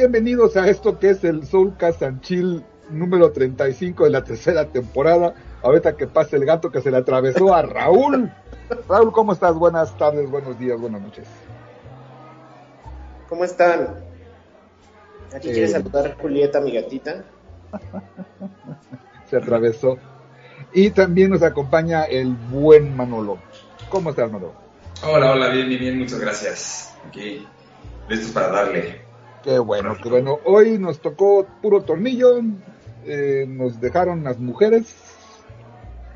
Bienvenidos a esto que es el Soulcast and Chill número 35 de la tercera temporada. Ahorita que pase el gato que se le atravesó a Raúl. Raúl, ¿cómo estás? Buenas tardes, buenos días, buenas noches. ¿Cómo están? Aquí eh, quiere saludar a Julieta, mi gatita. se atravesó. Y también nos acompaña el buen Manolo. ¿Cómo estás, Manolo? Hola, hola, bien, bien, bien, muchas gracias. Aquí, listos para darle. Qué bueno, qué bueno. Hoy nos tocó puro tornillo, eh, nos dejaron las mujeres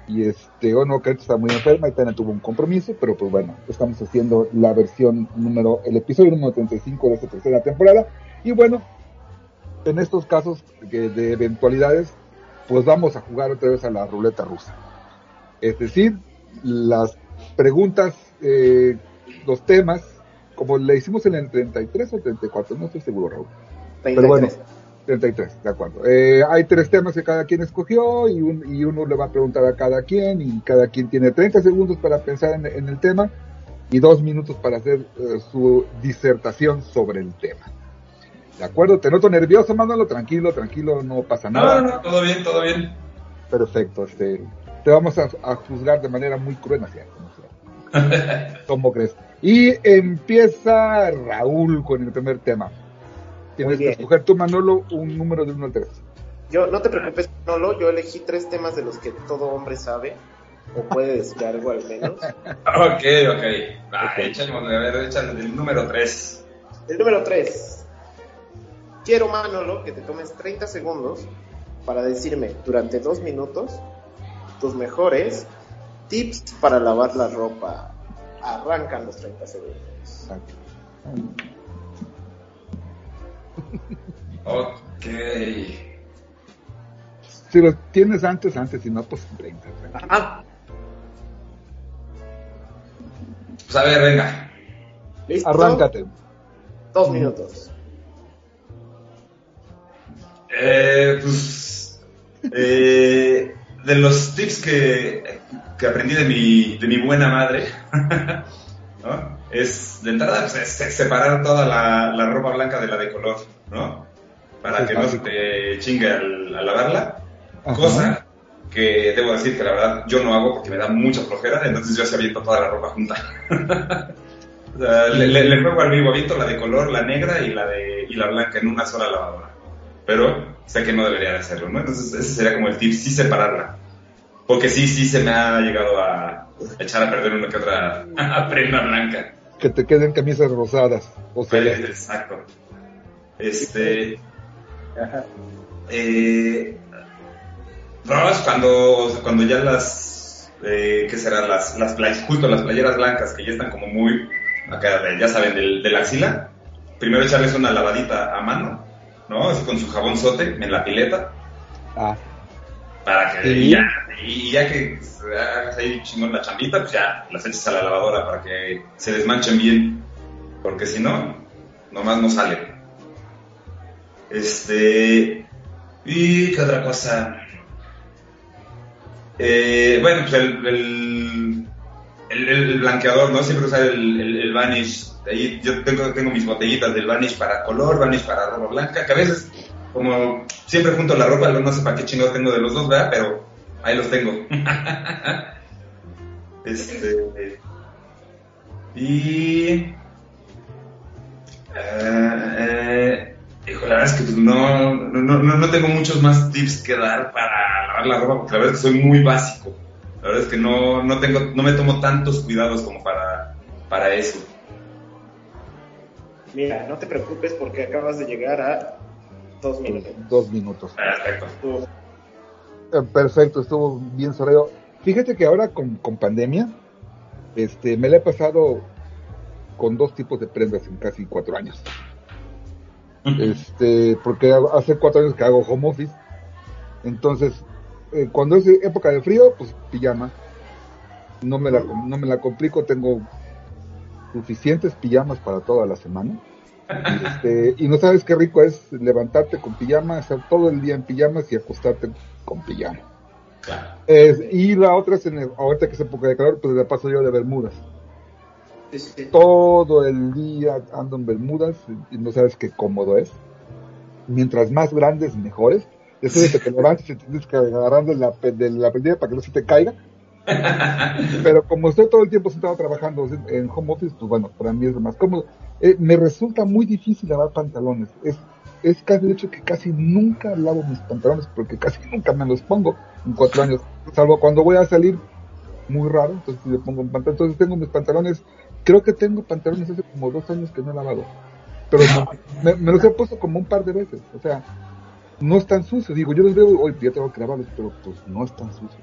y este, bueno, que está muy enferma y también tuvo un compromiso, pero pues bueno, estamos haciendo la versión número, el episodio número 35 de esta tercera temporada y bueno, en estos casos de eventualidades, pues vamos a jugar otra vez a la ruleta rusa. Es decir, las preguntas, eh, los temas, como le hicimos en el 33 o 34, no estoy seguro, Raúl. Pero bueno, 33, de acuerdo. Eh, hay tres temas que cada quien escogió y, y, uno le va a preguntar a cada quien y cada quien tiene 30 segundos para pensar en, el tema y dos minutos para hacer eh, su disertación sobre el tema. ¿De acuerdo? Te noto nervioso, mándalo tranquilo, tranquilo, no pasa nada. No, no, todo bien, todo bien. Perfecto, este, te vamos a, juzgar de manera muy cruel, así ¿Cómo crees? Y empieza Raúl con el primer tema. Tienes que escoger tú, Manolo, un número de 1 al 3. Yo, no te preocupes, Manolo, yo elegí tres temas de los que todo hombre sabe, o puede decir algo al menos. ok, ok. Va, okay. Échale, a ver, échale el número 3. El número 3. Quiero, Manolo, que te tomes 30 segundos para decirme durante dos minutos tus mejores tips para lavar la ropa. Arrancan los 30 segundos. Ok. Si lo tienes antes, antes, si no, pues 30. Ah. Pues a ver, venga. ¿Listo? Arráncate. Dos minutos. Eh, pues. Eh, de los tips que, que aprendí de mi, de mi buena madre, ¿no? es de entrada pues, separar toda la, la, ropa blanca de la de color, ¿no? Para que no se te chingue al, lavarla. Cosa que debo decir que la verdad yo no hago porque me da mucha flojera, entonces yo se aviento toda la ropa junta. o sea, le, le, le, juego al vivo, aviento la de color, la negra y la, de, y la blanca en una sola lavadora. Pero sé que no debería de hacerlo, ¿no? Entonces ese sería como el tip, sí separarla. Porque sí, sí se me ha llegado a echar a perder una que otra prenda blanca que te queden camisas rosadas. O sea, Exacto. Este. Eh, cuando, cuando ya las. Eh, ¿Qué será? Las, las playas, justo las playeras blancas que ya están como muy. Acá, ya saben, del, de la axila. Primero echarles una lavadita a mano, ¿no? Así con su jabón sote en la pileta. Ah. Para que ya y ya que hagas ahí chingón la chambita, pues ya las echas a la lavadora para que se desmanchen bien. Porque si no, nomás no sale. Este. ¿Y qué otra cosa? Eh, bueno, pues el, el, el, blanqueador, ¿no? Siempre usar el, el, Vanish. Ahí yo tengo, tengo mis botellitas del Vanish para color, Vanish para ropa blanca, que a veces, como siempre junto a la ropa, no sé para qué chingados tengo de los dos, ¿verdad? Pero Ahí los tengo. este. Y. Eh, hijo, la verdad es que pues, no, no, no, no, tengo muchos más tips que dar para lavar la ropa, porque la verdad es que soy muy básico. La verdad es que no, no, tengo, no me tomo tantos cuidados como para, para eso. Mira, no te preocupes porque acabas de llegar a dos minutos. Dos minutos. Perfecto. Eh, perfecto, estuvo bien soreo. Fíjate que ahora con, pandemia, este, me la he pasado con dos tipos de prendas en casi cuatro años. Este, porque hace cuatro años que hago home office. Entonces, eh, cuando es época de frío, pues pijama. No me la, no me la complico, tengo suficientes pijamas para toda la semana. Y, este, y no sabes qué rico es levantarte con pijama, estar todo el día en pijamas y acostarte con pijama. y la otra es en ahorita que es época de calor, pues le paso yo de Bermudas. Todo el día ando en Bermudas y no sabes qué cómodo es. mientras más grandes, mejores. Después de que te levantes y tienes que agarrar de la, de la prendida para que no se te caiga. Pero como estoy todo el tiempo sentado trabajando en home office, pues bueno, para mí es más cómodo. Eh, me resulta muy difícil lavar pantalones. Es, es casi el hecho que casi nunca lavo mis pantalones porque casi nunca me los pongo en cuatro años. Salvo cuando voy a salir, muy raro, entonces le pongo un pantalón. Entonces tengo mis pantalones, creo que tengo pantalones hace como dos años que no he lavado. Pero me, me los he puesto como un par de veces. O sea, no están sucios. Digo, yo los veo, hoy ya tengo que lavarlos, pero pues no están sucios.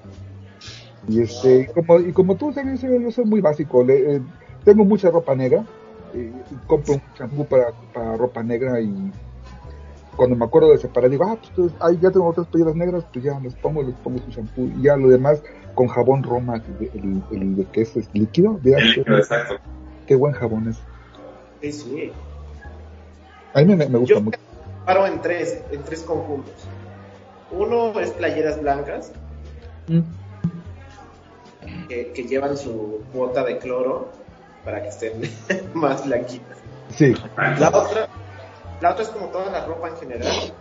Y este, como, y como tú sabes, yo soy muy básico. Le, eh, tengo mucha ropa negra. Eh, compro un champú para, para ropa negra y cuando me acuerdo de separar digo, ah, pues ahí ya tengo otras playeras negras, pues ya les pongo, les pongo su champú y ya lo demás con jabón Roma, el, el, de que es, líquido. El líquido, exacto. Qué buen jabón es. Sí, sí. A mí me, me gusta Yo mucho. Paro en tres, en tres conjuntos. Uno es playeras blancas, Mm. que, que llevan su cuota de cloro para que estén más blanquitas. Sí, La otra, la otra es como toda la ropa en general.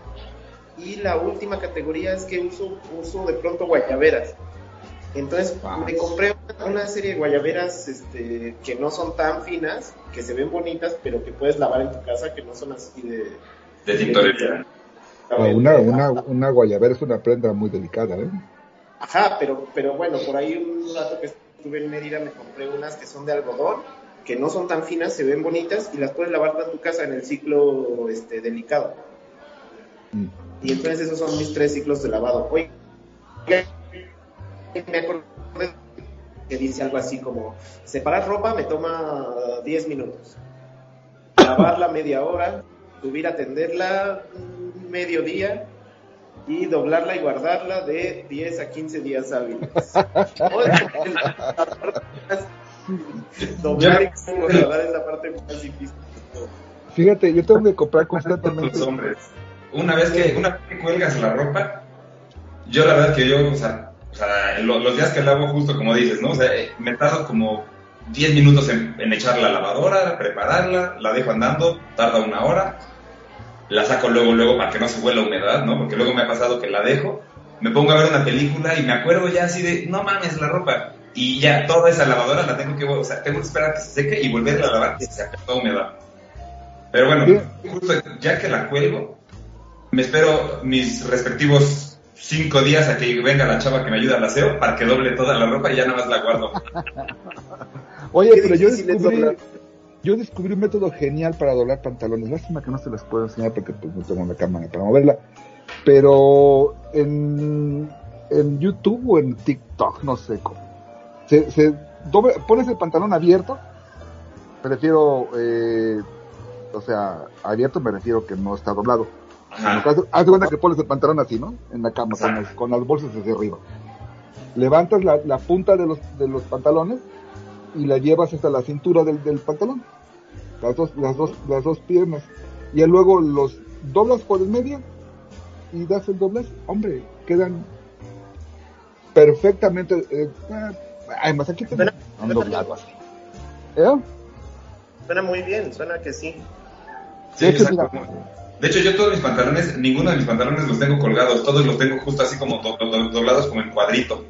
Y la última categoría es que uso, uso de pronto guayaberas. Entonces me compré una serie de guayaberas este, que no son tan finas, que se ven bonitas, pero que puedes lavar en tu casa, que no son así de... De tintorería. Ah, una, una, una guayabera es una prenda muy delicada, ¿eh? Ajá, pero, pero bueno, por ahí un rato que estuve en Mérida me compré unas que son de algodón, que no son tan finas, se ven bonitas y las puedes lavar en tu casa en el ciclo este, delicado. Mm. Y entonces esos son mis tres ciclos de lavado. Oye, me acordé que dice algo así como, separar ropa me toma 10 minutos, lavarla media hora, subir a tenderla mm, medio día y doblarla y guardarla de 10 a 15 días hábiles. Doblar y guardar es la parte más difícil. Fíjate, yo tengo que comprar Con constantemente. hombres. Una vez que, una vez que cuelgas la ropa, yo la verdad que yo, o sea, o sea, lo- los días que lavo justo como dices, ¿no? O sea, eh, me tardo como 10 minutos en, en echar la lavadora, prepararla, la dejo andando, tarda una hora, la saco luego, luego para que no se huela humedad, ¿no? Porque luego me ha pasado que la dejo, me pongo a ver una película y me acuerdo ya así de, no mames, la ropa. Y ya toda esa lavadora la tengo que, o sea, tengo que esperar a que se seque y volverla a lavar que se toda humedad. Pero bueno, justo ya que la cuelgo, me espero mis respectivos cinco días a que venga la chava que me ayuda al aseo para que doble toda la ropa y ya nada más la guardo. Oye, pero yo descubrí. Yo descubrí un método genial para doblar pantalones. Lástima que no se las puedo enseñar porque pues, no tengo la cámara para moverla. Pero en, en YouTube o en TikTok, no sé cómo. Se, se doble- pones el pantalón abierto. Prefiero, eh, o sea, abierto me refiero que no está doblado. Haz, de cuenta que pones el pantalón así, ¿no? En la cama, con, las- con las bolsas hacia arriba. Levantas la, la punta de los, de los pantalones y la llevas hasta la cintura del, del pantalón. Las dos, las dos, las dos piernas. Y luego los doblas por el medio y das el doblez. Hombre, quedan perfectamente. Eh, eh, además, aquí tengo Suena- un doblado así. ¿Eh? Suena muy bien, suena que sí. Sí, De hecho, exacto. De hecho, yo todos mis pantalones, ninguno de mis pantalones los tengo colgados, todos los tengo justo así como do- do- doblados como en cuadrito.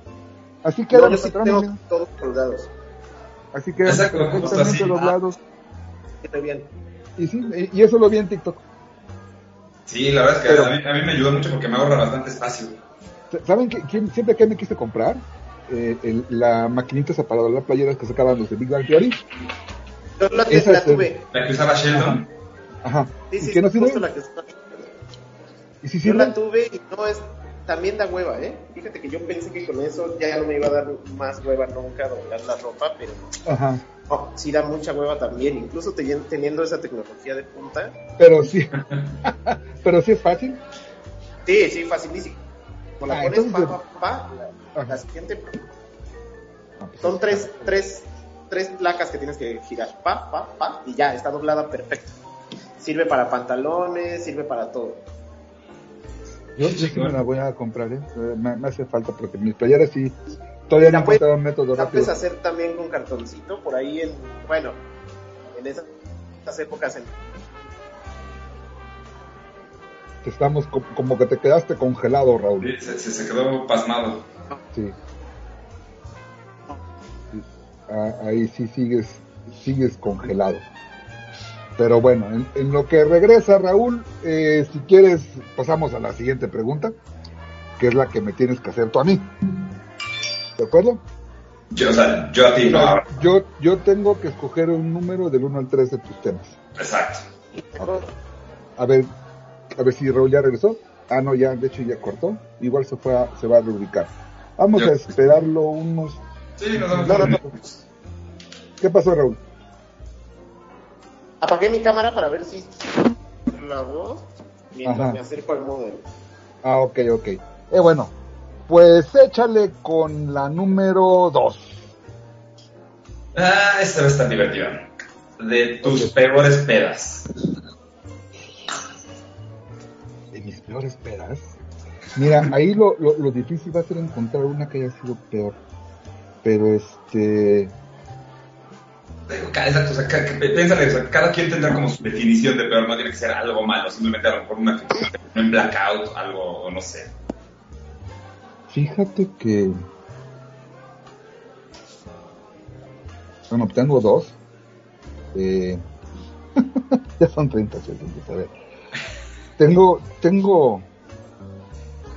Así No, quedan yo sí tengo todos colgados. Así quedan Exacto, así. doblados. Bien. Y sí, y- eso lo vi en TikTok. Sí, la verdad es que Pero- a, mí, a mí me ayudó mucho porque me ahorra bastante espacio. ¿Saben qué, quién- siempre que me quise comprar? Eh, el- la maquinita esa para doblar playeras que sacaban los de Big Bang Theory. Yo la, Esa la es- tuve. La que usaba Sheldon. Ajá. Sí, ¿Y sí, qué no sirve? la que está- ¿Y si Yo sirve? la tuve y no es. También da hueva, ¿eh? Fíjate que yo pensé que con eso ya no me iba a dar más hueva nunca doblar la ropa, pero Ajá. no, sí da mucha hueva también. Incluso te- teniendo esa tecnología de punta. Pero sí. Pero sí es fácil. Sí, sí, facilísimo. Como la Ah, pones entonces- pa, pa, pa, la, la siguiente. Ah, pues Son tres, tres, tres placas que tienes que girar. Pa, pa, pa, y ya, está doblada perfecto. Sirve para pantalones, sirve para todo. Yo, yo sí me la voy a comprar, ¿eh? Me, me hace falta porque mis playeras sí. Todavía no puedes- encontrado un método La rápido. puedes hacer también con cartoncito, por ahí en, bueno, en esas, esas épocas en Estamos co- como que te quedaste congelado, Raúl. Sí, Se, se- se quedó pasmado. Sí. Sí. Ah, ahí sí sigues, sigues congelado. Pero bueno, en, en lo que regresa Raúl, eh, si quieres pasamos a la siguiente pregunta, que es la que me tienes que hacer tú a mí. ¿De acuerdo? Yo, o sea, yo a ti, no. Yo, yo tengo que escoger un número del 1 al 3 de tus temas. Exacto. A ver, a ver si Raúl ya regresó. Ah, no, ya, de hecho ya cortó. Igual se fue a, se va a reubicar. Vamos a esperarlo unos... Sí, nos no. minutos. ¿Qué pasó, Raúl? Apagué mi cámara para ver si la voz mientras Ajá. me acerco al modelo. Ah, ok, ok. Eh, bueno, pues échale con la número 2. Ah, esta vez está divertido. De tus peores pedas. De mis peores pedas. Mira, ahí lo, lo, lo difícil va a ser encontrar una que haya sido peor. Pero este... Exacto, o sea, piénsale, cada quien tendrá como su definición de peor, no tiene que ser algo malo, simplemente a lo mejor una un blackout, algo, no sé. Fíjate que... Bueno, tengo dos. Eh, ya son 30 segundos, a ver. Tengo, tengo,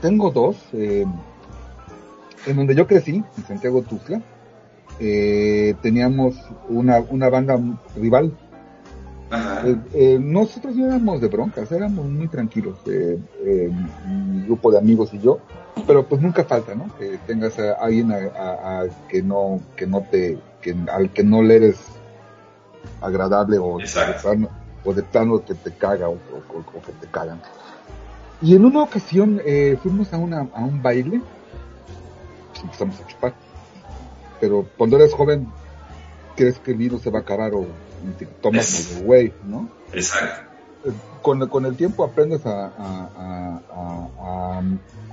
tengo dos. eh, en donde yo crecí, en Santiago Tuxtla, eh, teníamos una, una banda rival. Eh, eh, nosotros no éramos de broncas, éramos muy tranquilos, eh, mi grupo de amigos y yo, pero pues nunca falta, ¿no? Que tengas a alguien a, a- a que no, que no te, que, al que no le eres agradable o de plano, o de plano que te caga o, o- o que te cagan. Y en una ocasión eh, fuimos a, una, a un baile, pues empezamos a chupar, pero cuando eres joven crees que el vino se va a acabar o te tomas como güey, ¿no? Exacto. con, con el tiempo aprendes a, a- a- a-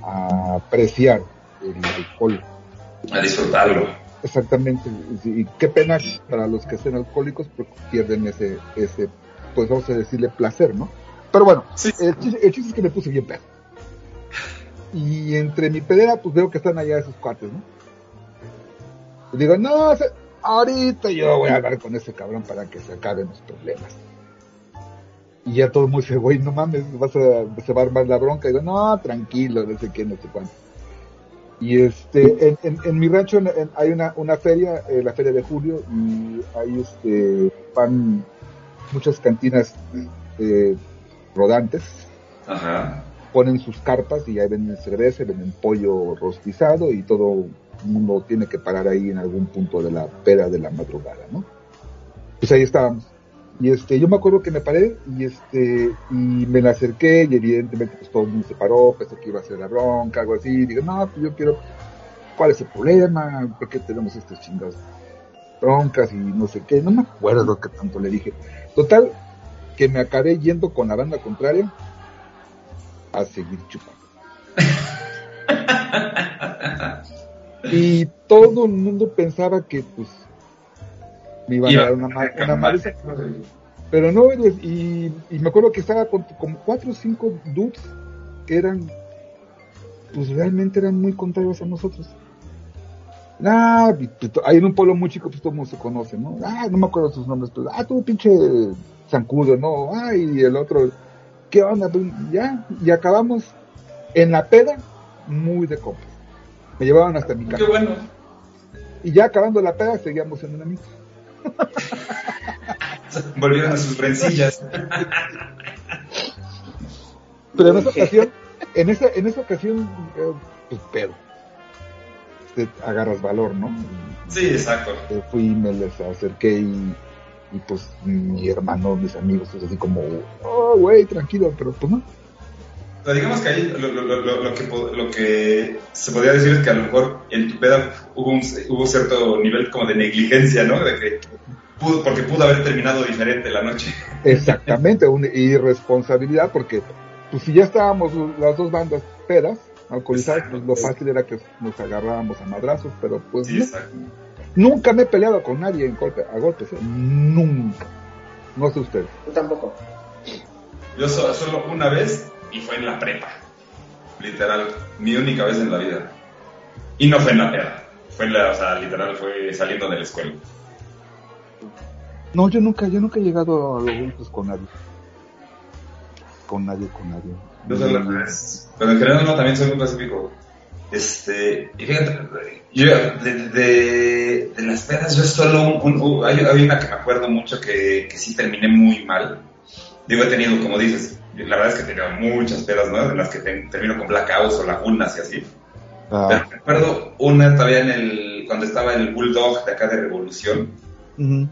a- a apreciar el alcohol. A disfrutarlo. Exactamente. Y qué pena para los que sean alcohólicos porque pierden ese, ese, pues vamos a decirle placer, ¿no? Pero bueno, Sí. el, chiste, el chiste es que me puse bien pedo. Y entre mi pedera, pues veo que están allá esos cuates, ¿no? Y digo, no, ahorita yo voy a hablar con ese cabrón para que se acaben los problemas. Y ya todo muy dice, güey, no mames, vas a, se va a armar la bronca. Y digo, no, tranquilo, no sé qué, no sé cuánto. Y este, en, en, en mi rancho en- hay una, una feria, eh, la feria de julio, y hay este, van muchas cantinas eh, rodantes, Ajá. ponen sus carpas y ahí venden cerveza, venden pollo rostizado y todo mundo tiene que parar ahí en algún punto de la pera de la madrugada, ¿no? Pues ahí estábamos. Y este, yo me acuerdo que me paré y este, y me la acerqué y evidentemente pues todo el mundo se paró, pensé que iba a ser la bronca, algo así, y digo, no, pues yo quiero, ¿cuál es el problema? ¿Por qué tenemos estas chingadas broncas y no sé qué? No me acuerdo qué tanto le dije. Total, que me acabé yendo con la banda contraria a seguir chupando. y todo el mundo pensaba que pues me iban a dar una, ma- una madriza. Pero no, güey, y, y me acuerdo que estaba con como cuatro o cinco dudes que eran, pues realmente eran muy contrarios a nosotros. Ah, pues, ahí en un pueblo muy chico, pues todo el mundo se conoce, ¿no? Ah, no me acuerdo sus nombres, pero, ah, tú pinche zancudo, ¿no? Ah, y el otro, ¿qué onda? Pues, ya, y acabamos en la peda, muy de copas. Me llevaban hasta mi Qué casa. bueno. Y ya acabando la peda, seguíamos siendo amigos. Volvieron a sus rencillas. Pero en esa ocasión, en esa, en esa ocasión, eh, pues pedo. Te agarras valor, ¿no? Sí, exacto. Eh, fui, me les acerqué y, y pues mi hermano, mis amigos, pues así como, oh, güey, tranquilo, pero pues no. O sea, digamos que ahí lo, lo- lo- lo- que, lo que se podría decir es que a lo mejor en tu peda hubo, un, hubo cierto nivel como de negligencia, ¿no? De que pudo, porque pudo haber terminado diferente la noche. Exactamente, una irresponsabilidad, porque pues si ya estábamos las dos bandas pedas, alcoholizadas, pues lo fácil era que nos agarrábamos a madrazos, pero pues Sí, no. nunca me he peleado con nadie en golpe, a golpes, ¿eh? nunca. No sé ustedes. Yo tampoco. Yo so- solo una vez y fue en la prepa. Literal, mi única vez en la vida. Y no fue en la peda. Fue en la, o sea, literal fue saliendo de la escuela. No, yo nunca, yo nunca he llegado a los adultos con nadie. Con nadie, con nadie. No sé lo que es. Pero en general no, también soy muy pacífico. Este, y fíjate, yo de, de, de las pedas, yo solo un, un, hay, hay, una que me acuerdo mucho que, que sí terminé muy mal. Digo, he tenido, como dices, la verdad es que tenido muchas pedas, ¿no? En las que te, termino con blackouts o lagunas y así. Ah. Pero me acuerdo una todavía en el, cuando estaba en el Bulldog de acá de Revolución. Uh -huh.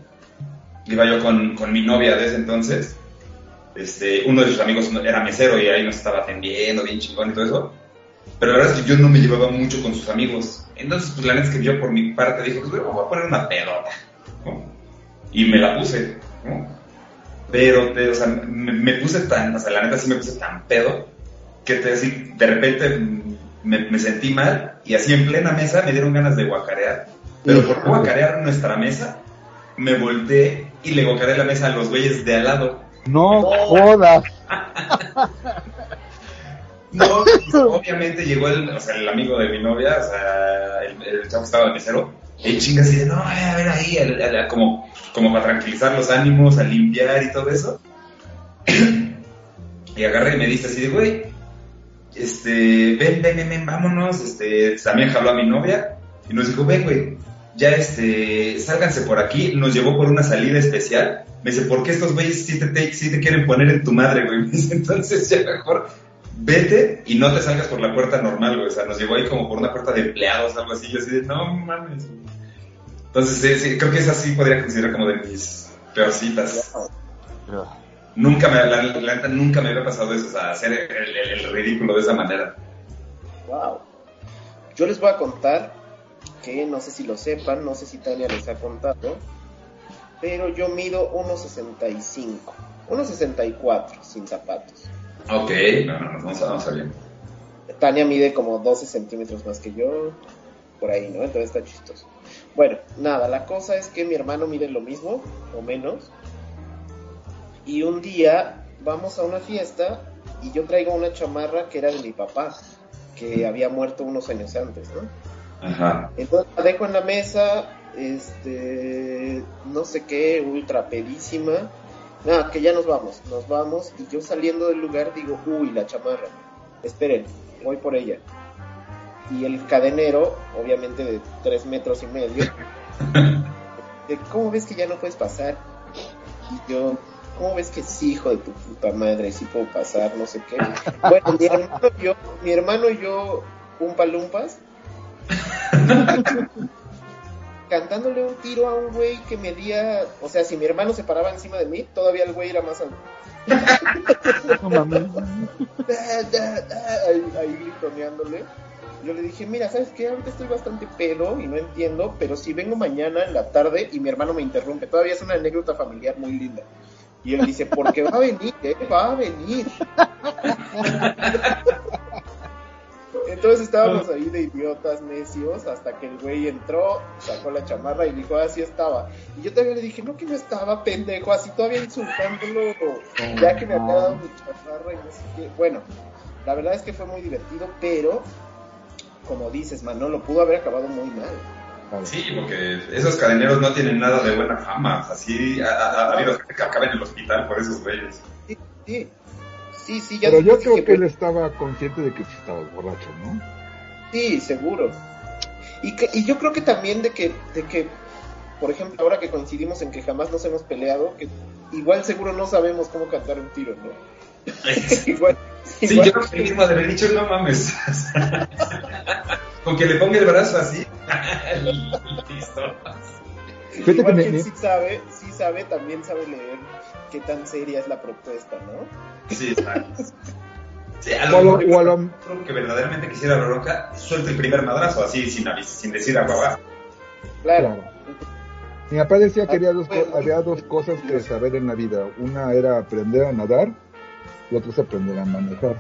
Iba yo con, con mi novia de ese entonces. Este, uno de sus amigos era mesero y ahí nos estaba atendiendo bien chingón y todo eso. Pero la verdad es que yo no me llevaba mucho con sus amigos. Entonces, pues la neta es que yo por mi parte dije, pues voy a poner una pedota. ¿no? Y me la puse, ¿no? Pero, te, o sea, me, me, puse tan, o sea, la neta sí me puse tan pedo, que te, así, de repente me, me, sentí mal y así en plena mesa me dieron ganas de guacarear. Pero por guacarear nuestra mesa, me volteé y le guacareé la mesa a los güeyes de al lado. No jodas. No, pues, obviamente llegó el, o sea, el amigo de mi novia, o sea, el, el chavo estaba de mesero, y chinga así de, no, a ver ahí, como, como para tranquilizar los ánimos, a limpiar y todo eso. y agarré y me dice así de, güey, este, ven, ven, ven, ven, vámonos, este, también jaló a mi novia, y nos dijo, ven, güey, ya este, sálganse por aquí, nos llevó por una salida especial. Me dice, ¿por qué estos güeyes sí te, sí te quieren poner en tu madre, güey? Me dice, entonces ya mejor vete y no te salgas por la puerta normal. O sea, nos llevó ahí como por una puerta de empleados, algo así. Yo así de, no mames. Entonces, creo que esa sí podría considerar como de mis peorcitas. Nunca me, la, la, nunca me había pasado eso, o sea, hacer el, el, el, ridículo de esa manera. Wow. Yo les voy a contar que no sé si lo sepan, no sé si Tania les ha contado, pero yo mido 1.65, 1.64 sin zapatos. Ok, no, no, no, no sabía. Tania mide como 12 centímetros más que yo, por ahí, ¿no? Entonces está chistoso. Bueno, nada, la cosa es que mi hermano mide lo mismo, o menos. Y un día vamos a una fiesta y yo traigo una chamarra que era de mi papá, que había muerto unos años antes, ¿no? Ajá. Entonces la dejo en la mesa, este, no sé qué, ultra pedísima nada, que ya nos vamos, nos vamos, y yo saliendo del lugar digo, uy, la chamarra, esperen, voy por ella. Y el cadenero, obviamente de tres metros y medio, de, ¿cómo ves que ya no puedes pasar? Y yo, ¿cómo ves que sí, hijo de tu puta madre, sí puedo pasar, no sé qué? Bueno, mi hermano y yo, mi hermano y yo, un palumpas, cantándole un tiro a un güey que medía, o sea, si mi hermano se paraba encima de mí, todavía el güey era más alto. No mames. ahí, ahí gritoneándole. Yo le dije, mira, ¿sabes qué? Ahorita estoy bastante pedo y no entiendo, pero si vengo mañana en la tarde y mi hermano me interrumpe, todavía es una anécdota familiar muy linda. Y él dice, porque va a venir, ¿eh? Va a venir. Entonces estábamos ahí de idiotas necios hasta que el güey entró, sacó la chamarra y dijo, así estaba. Y yo todavía le dije, no que no estaba, pendejo, así todavía insultándolo, ya que me había dado mi chamarra y no sé qué. Bueno, la verdad es que fue muy divertido, pero, como dices, Manolo, pudo haber acabado muy mal. Sí, porque esos cadeneros no tienen nada de buena fama. Así ha, ha, ha habido gente que acaba en el hospital por esos güeyes. Sí, sí. Sí, sí, ya Pero yo creo que, que él estaba consciente de que estaba borracho, ¿no? Sí, seguro. Y, que, y yo creo que también de que, de que, por ejemplo, ahora que coincidimos en que jamás nos hemos peleado, que igual seguro no sabemos cómo cantar un tiro, ¿no? igual, sí, igual, yo creo que mismo de haber dicho, no mames. Con que le ponga el brazo así. Listo. Igual que, me... sí sabe, sí sabe, también sabe leer qué tan seria es la propuesta, ¿no? Sí, exacto. Sí, a lo mejor o, lo... que verdaderamente quisiera la bronca, suelta el primer madrazo, así, sin, sin decir a Claro. claro. Mi papá decía que había dos, había dos cosas que saber en la vida. Una era aprender a nadar, y otra es aprender a manejar.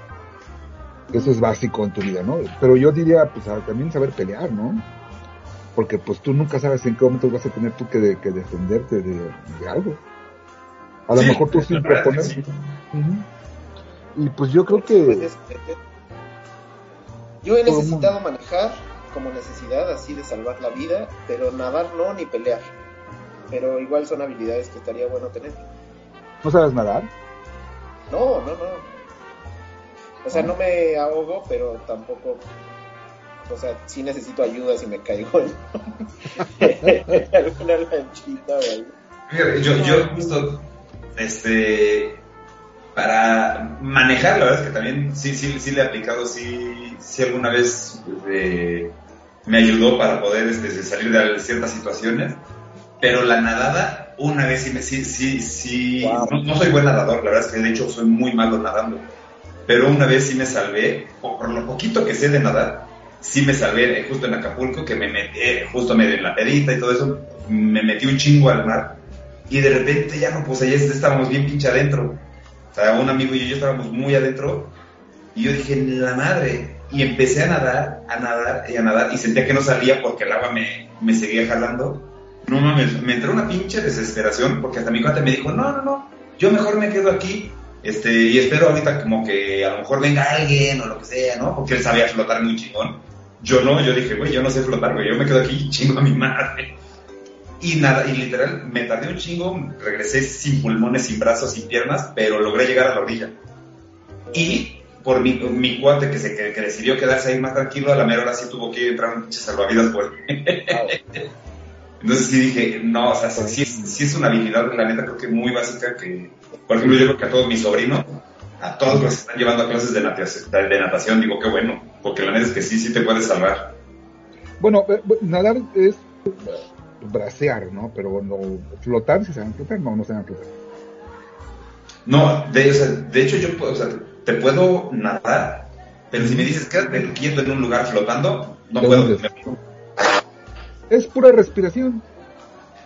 Eso es básico en tu vida, ¿no? Pero yo diría, pues también saber pelear, ¿no? Porque pues tú nunca sabes en qué momento vas a tener tú que, de, que defenderte de, de algo. A lo sí, mejor tú sin proponer. Sí. Uh -huh. Y pues yo creo Pues que es que- Yo he necesitado manejar como necesidad así de salvar la vida, pero nadar no ni pelear. Pero igual son habilidades que estaría bueno tener. no sabes nadar. No, no, no. O sea, no me ahogo, pero tampoco. O sea, sí necesito ayuda si me caigo en alguna lanchita o algo. Yo, yo justo, este, para manejar, la verdad es que también sí, sí, sí le he aplicado, sí, sí alguna vez eh, me ayudó para poder este, salir de ciertas situaciones, pero la nadada, una vez sí, me, sí, sí, sí, Wow. no, no soy buen nadador, la verdad es que de hecho soy muy malo nadando, pero una vez sí me salvé, por, por lo poquito que sé de nadar, sí me salvé eh, justo en Acapulco, que me metí, eh, justo me en la pedita y todo eso, me metí un chingo al mar y de repente ya no, pues allá estábamos bien pinche adentro. O sea, un amigo y yo, estábamos muy adentro y yo dije, la madre. Y empecé a nadar, a nadar y a nadar y sentía que no salía porque el agua me, me seguía jalando. No mames, me entró una pinche desesperación porque hasta mi cuate me dijo, no, no, no, yo mejor me quedo aquí este, y espero ahorita como que a lo mejor venga alguien o lo que sea, ¿no? Porque él sabía flotar muy chingón. Yo no, yo dije, güey, yo no sé flotar, güey, yo me quedo aquí y chingo a mi madre. Y nada, y literal, me tardé un chingo, regresé sin pulmones, sin brazos, sin piernas, pero logré llegar a la orilla. Y por mi, mi cuate que se que, que decidió quedarse ahí más tranquilo, a la mera hora sí tuvo que entrar un pinche salvavidas por Entonces sí dije, no, o sea, sí, sí es, una habilidad, la neta, creo que muy básica que, por ejemplo, yo creo que a todos mis sobrinos, a todos los que están llevando a clases de natación, de, natación digo, qué bueno, porque la neta es que sí, sí te puedes salvar. Bueno, eh, nadar es bracear, ¿no? Pero bueno, flotar, si saben flotar, no, no saben flotar. No, de, o sea, de hecho yo puedo, o sea, te puedo nadar, pero si me dices quédate quieto en un lugar flotando, no ¿De puedo. dónde? Es pura respiración.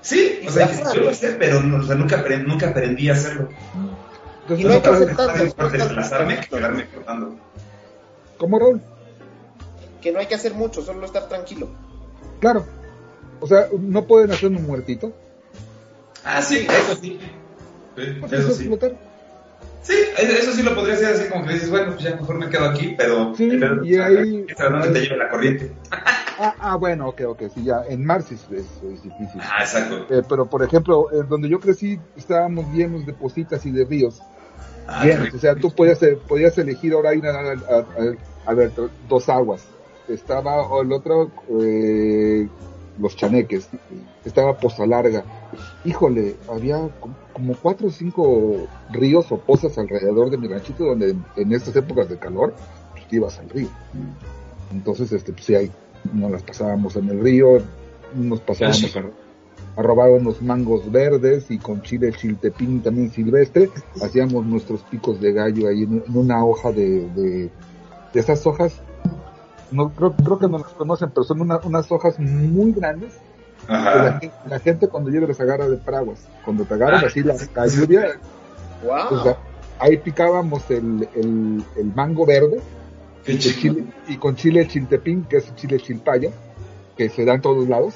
Sí, o sea, yo lo sé, pero no, o sea, nunca, apre- nunca aprendí a hacerlo. Entonces, Y no hay que mejor desplazarme que quedarme flotando. ¿Cómo, Raúl? Que no hay que hacer mucho, solo estar tranquilo. Claro. O sea, no pueden hacer un muertito. Ah, sí, eso sí. Sí, Eso eso es sí. Sí, eso sí lo podría hacer así como que dices, bueno, pues ya mejor me quedo aquí, pero... Sí, pero, y ahí- ¿A dónde te lleva la corriente? Ah, ah, bueno, ok, ok, sí, ya. En mar sí es, es- es difícil. Ah, exacto. Eh, pero, por ejemplo, en donde yo crecí, estábamos llenos de positas y de ríos. Ah, llenos. O sea, tú podías, eh, podías elegir ahora ir a, a, a- a ver dos aguas. Estaba el otro, eh, los chaneques. Estaba Poza Larga. Híjole, había como- cuatro o cinco ríos o pozas alrededor de mi ranchito donde en estas épocas de calor, pues te ibas al río. Entonces, este, pues sí, ahí nos las pasábamos en el río, nos pasábamos a, a robar unos mangos verdes y con chile chiltepín también silvestre, hacíamos nuestros picos de gallo ahí en, en una hoja de, de, de esas hojas, no creo, creo que no las conocen, pero son una- unas hojas muy grandes que la, gente cuando llega les agarra de paraguas. Cuando te agarran Ah, así la, la lluvia, ¡Wow! pues, ahí picábamos el, el, el mango verde Qué chile, y con chile chiltepín, que es chile chilpaya, que se da en todos lados.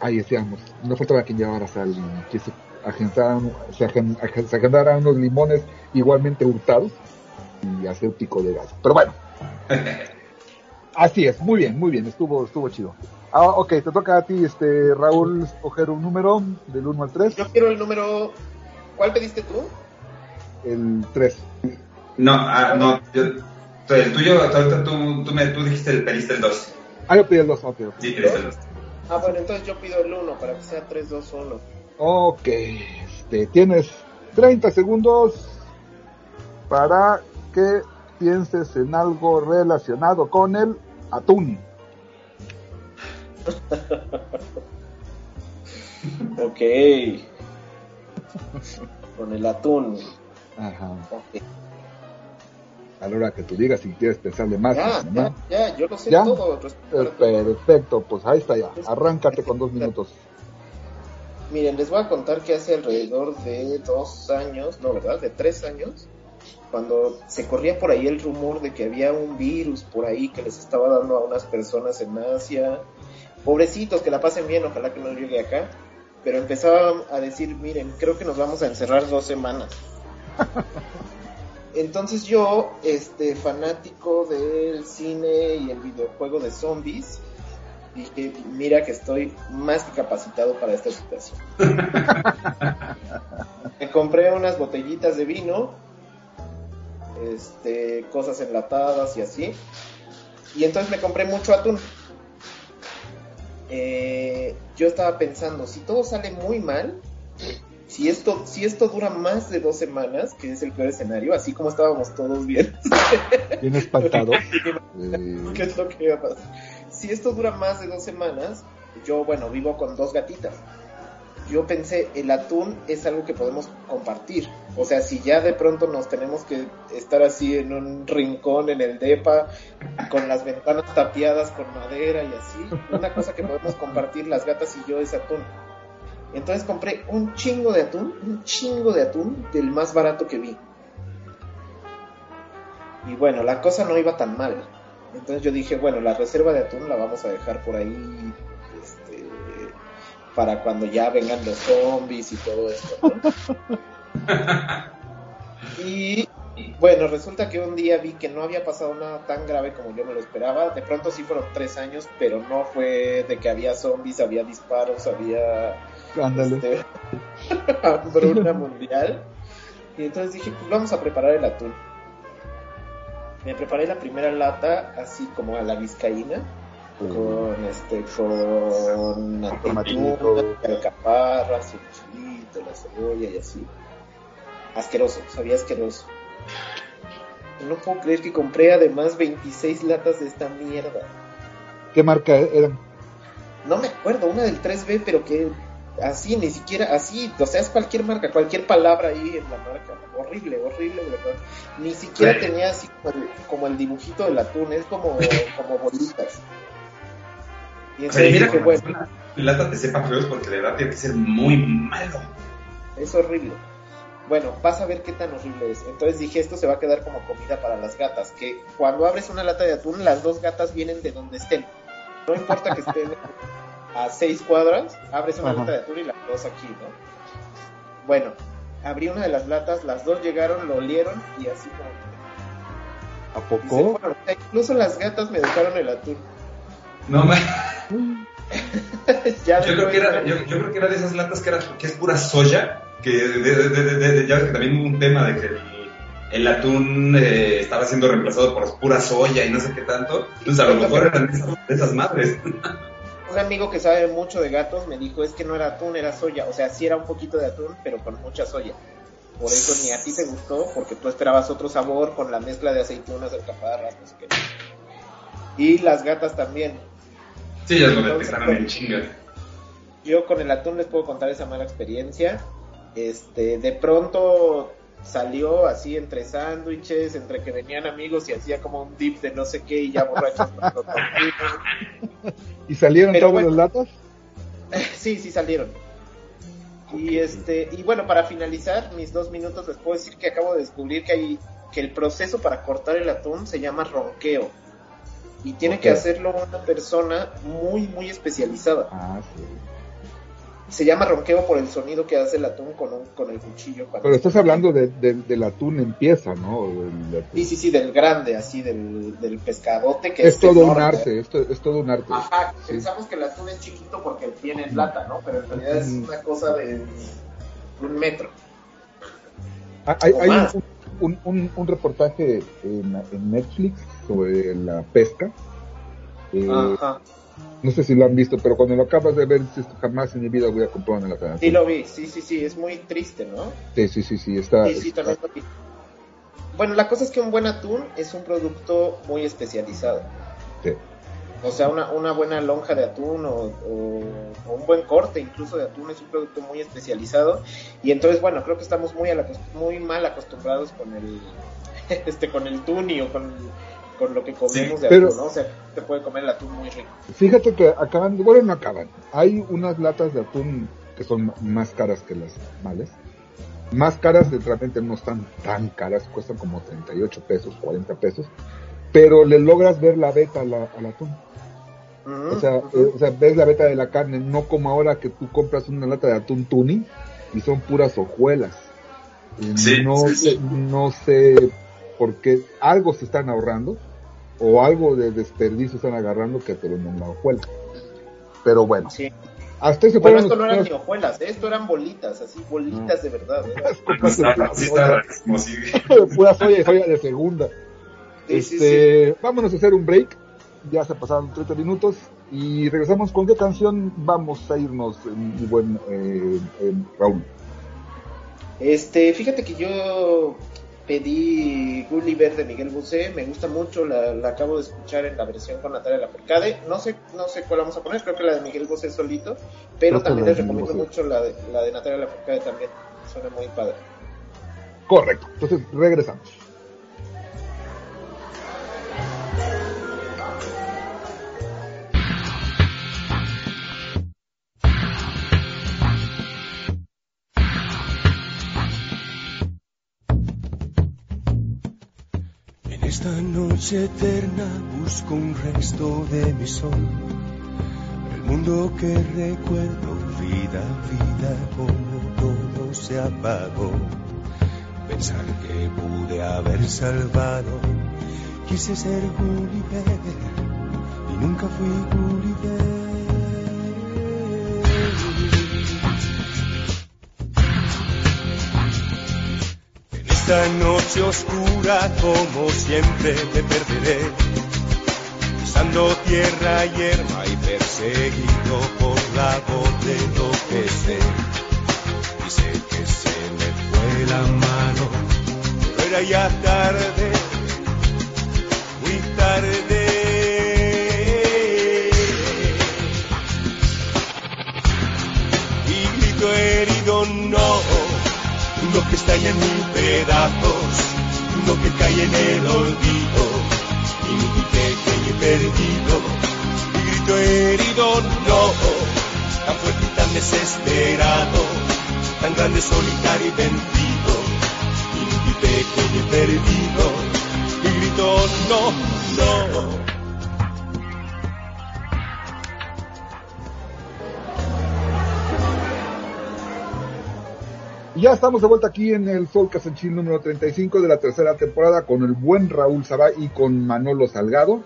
Ahí decíamos, no faltaba quien llevara sal y que se agendaran, se agen- agen- se agendaran unos limones igualmente hurtados y hacer pico de gallo. Pero bueno, así es, muy bien, muy bien, estuvo, estuvo chido. Ah, ok, te toca a ti, este, Raúl, escoger un número del 1 al 3, Yo quiero el número. ¿Cuál pediste tú? el 3. No, ah, no, yo, el tuyo, ahorita tú, tú, me, tú dijiste, el, pediste el 2. Ah, yo pedí el 2, ok, ok. Sí, pediste el 2. Ah, bueno, entonces yo pido el 1 para que sea 3, 2, 1. Ok, este, tienes 30 segundos para que pienses en algo relacionado con el atún. Ok. Con el atún. Ajá. Ok. A la hora que tú digas si quieres pensarle más. Ya, ¿no? ya, ya, yo lo sé ¿Ya? todo. respecto a Eh, todo. Perfecto, pues ahí está ya. Arráncate con dos minutos. Miren, les voy a contar que hace alrededor de dos años, no, ¿verdad? De tres años, cuando se corría por ahí el rumor de que había un virus por ahí que les estaba dando a unas personas en Asia. Pobrecitos, que la pasen bien, ojalá que no llegue acá. Pero empezaban a decir, miren, creo que nos vamos a encerrar dos semanas. entonces yo, este, fanático del cine y el videojuego de zombies, dije, mira que estoy más que capacitado para esta situación. Me compré unas botellitas de vino, este, cosas enlatadas y así. Y entonces me compré mucho atún. Eh, yo estaba pensando, si todo sale muy mal, si esto, si esto dura más de dos semanas, que es el peor escenario, así como estábamos todos bien. Bien espantado. ¿Qué es lo que iba a pasar? Si esto dura más de dos semanas, yo, bueno, vivo con dos gatitas. Yo pensé, el atún es algo que podemos compartir. O sea, si ya de pronto nos tenemos que estar así en un rincón en el DEPA, con las ventanas tapiadas con madera y así, una cosa que podemos compartir las gatas y yo es atún. Entonces compré un chingo de atún, un chingo de atún del más barato que vi. Y bueno, la cosa no iba tan mal. Entonces yo dije, bueno, la reserva de atún la vamos a dejar por ahí para cuando ya vengan los zombies y todo esto. ¿no? y bueno, resulta que un día vi que no había pasado nada tan grave como yo me lo esperaba. De pronto sí fueron tres años, pero no fue de que había zombies, había disparos, había este, hambruna mundial. Y entonces dije, pues vamos a preparar el atún. Me preparé la primera lata así como a la vizcaína, con este, con alcaparras, el chilito, la cebolla y así. Asqueroso, sabía asqueroso. No puedo creer que compré además 26 latas de esta mierda. ¿Qué marca eran? No me acuerdo, una del 3B, pero que así, ni siquiera así, o sea, es cualquier marca, cualquier palabra ahí en la marca. Horrible, horrible, verdad. Ni siquiera Sí. tenía así como el, como el dibujito del atún, es como, como bolitas. Y entonces mira dije, que bueno, lata te sepa feo es porque de verdad tiene que ser muy malo. es horrible. Bueno, vas a ver qué tan horrible es. Entonces dije, esto se va a quedar como comida para las gatas, que cuando abres una lata de atún, las dos gatas vienen de donde estén. No importa que estén a seis cuadras, abres una Ajá. lata de atún y las dos aquí, ¿no? Bueno, abrí una de las latas, las dos llegaron, lo olieron y así como... ¿A poco? incluso las gatas me dejaron el atún. No, ma- ya yo creo, que era, yo, yo creo que era de esas latas que, era, que es pura soya, que de, de- de- de- de- ya ves que también hubo un tema de que el, el atún eh, estaba siendo reemplazado por pura soya y no sé qué tanto. Entonces a lo mejor eran de esas, de esas madres. Un amigo que sabe mucho de gatos me dijo es que no era atún, era soya. O sea, sí era un poquito de atún, pero con mucha soya. Por eso ni a ti te gustó, porque tú esperabas otro sabor con la mezcla de aceitunas, alcaparras, no sé qué. Y las gatas también. Sí, ya lo detectaron en chinga. Yo con el atún les puedo contar esa mala experiencia. Este, de pronto salió así entre sándwiches, entre que venían amigos y hacía como un dip de no sé qué y ya borrachos. ¿Y salieron Pero bueno. las latas? Sí, sí salieron. Y este, y bueno, para finalizar mis dos minutos les puedo decir que acabo de descubrir que hay que el proceso para cortar el atún se llama ronqueo. Y tiene que hacerlo una persona muy, muy especializada. Ah, sí. Se llama ronqueo por el sonido que hace el atún con, un, con el cuchillo. Pero estás hablando de, de- del atún en pieza, ¿no? Del. Sí, sí, sí, del grande, así, del, del pescadote que es, Es todo un arte, es todo un arte. Ajá, Sí. pensamos que el atún es chiquito porque tiene lata, ¿no? Pero en realidad es Mm. una cosa de un metro. Ah, Hay, hay un, un, un- un reportaje en, en Netflix sobre la pesca. Eh, Ajá. no sé si lo han visto, pero cuando lo acabas de ver, dices, jamás en mi vida voy a comprar una lata Sí lo vi, sí, sí, sí, es muy triste, ¿no? Sí, sí, sí, sí, está... Sí, sí, está- también lo vi. Bueno, la cosa es que un buen atún es un producto muy especializado. sí. O sea, una, una buena lonja de atún o, o- o un buen corte incluso de atún es un producto muy especializado. Y entonces, bueno, creo que estamos muy, a la- muy mal acostumbrados con el este con el tuni o con, con lo que comemos Sí, de pero- atún, ¿no? O sea, te puede comer el atún muy rico. Fíjate que acaban, bueno, no acaban. Hay unas latas de atún que son más caras que las normales. Más caras, realmente no están tan caras, cuestan como 38 pesos, 40 pesos. Pero le logras ver la beta a la- al atún. O sea, eh, o sea, ves la beta de la carne, no como ahora que tú compras una lata de atún tuni y son puras hojuelas. Sí, no, sí, no se porque algo se están ahorrando o algo de desperdicio están agarrando que te lo en la hojuela. Pero bueno, Sí. hasta ese Bueno, esto no eran ni hojuelas, ¿eh? esto eran bolitas, así, bolitas de verdad. ¿eh? Sí, sí. pura soya soya de segunda. Sí, sí, Este, vámonos a hacer un break. Ya se pasaron 30 minutos y regresamos con qué canción vamos a irnos, mi buen eh, eh, Raúl. Este, fíjate que yo pedí Gulliver de Miguel Bosé, me gusta mucho, la, la acabo de escuchar en la versión con Natalia Lafourcade, no sé, no sé cuál vamos a poner, creo que la de Miguel Bosé solito, pero también les recomiendo Bosé. mucho la de, la de Natalia Lafourcade también, suena muy padre. Correcto. Entonces regresamos. Esta noche eterna busco un resto de mi sol. El mundo que recuerdo, vida, vida, como todo se apagó. Pensar que pude haber salvado. Quise ser Gulliver y nunca fui Gulliver. Esta noche oscura, como siempre, me perderé. Pisando tierra hierba y perseguido por la voz de lo que sé. Y sé que se me fue la mano, pero era ya tarde, muy tarde. Y grito herido, uno que está en mil pedazos, uno que cae en el olvido, inútil, pequeño y perdido, y grito herido, no, tan fuerte y tan desesperado, tan grande, solitario y vencido, inútil, pequeño y perdido, y grito no, no. Ya estamos de vuelta aquí en el Soul Casanchil número 35 de la tercera temporada con el buen Raúl Sabá y con Manolo Salgado.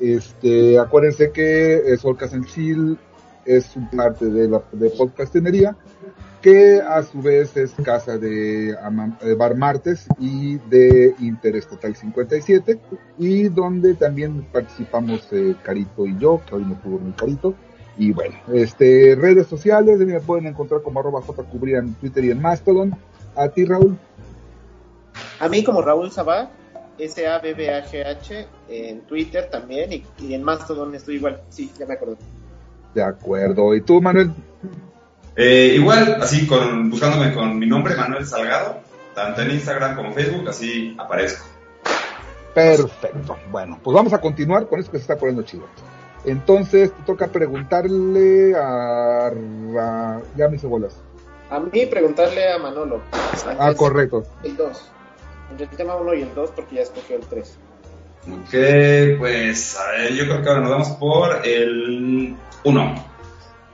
Este, acuérdense que eh, Soul Casanchil es un parte de la de podcastinería que a su vez es casa de eh, Bar Martes y de Interestatal 57 y donde también participamos eh, Carito y yo, que hoy no pudo venir Carito. Y bueno, este, redes sociales, me pueden encontrar como arroba jcubría en Twitter y en Mastodon. A ti, Raúl. A mí como Raúl Sabá, S-A-B-B-A-G-H, en Twitter también, y, y en Mastodon estoy igual, sí, ya me acuerdo. De acuerdo. ¿Y tú, Manuel? Eh, igual, así con, buscándome con mi nombre, Manuel Salgado, tanto en Instagram como Facebook, así aparezco. Perfecto. Bueno, pues vamos a continuar con eso que se está poniendo chido. Entonces, te toca preguntarle a... Ra- Ya me hice bolas. A mí preguntarle a Manolo. Ah, correcto. El 2. Entre el tema 1 y el 2 porque ya escogió el 3. Ok, pues, a ver, yo creo que ahora nos vamos por el 1.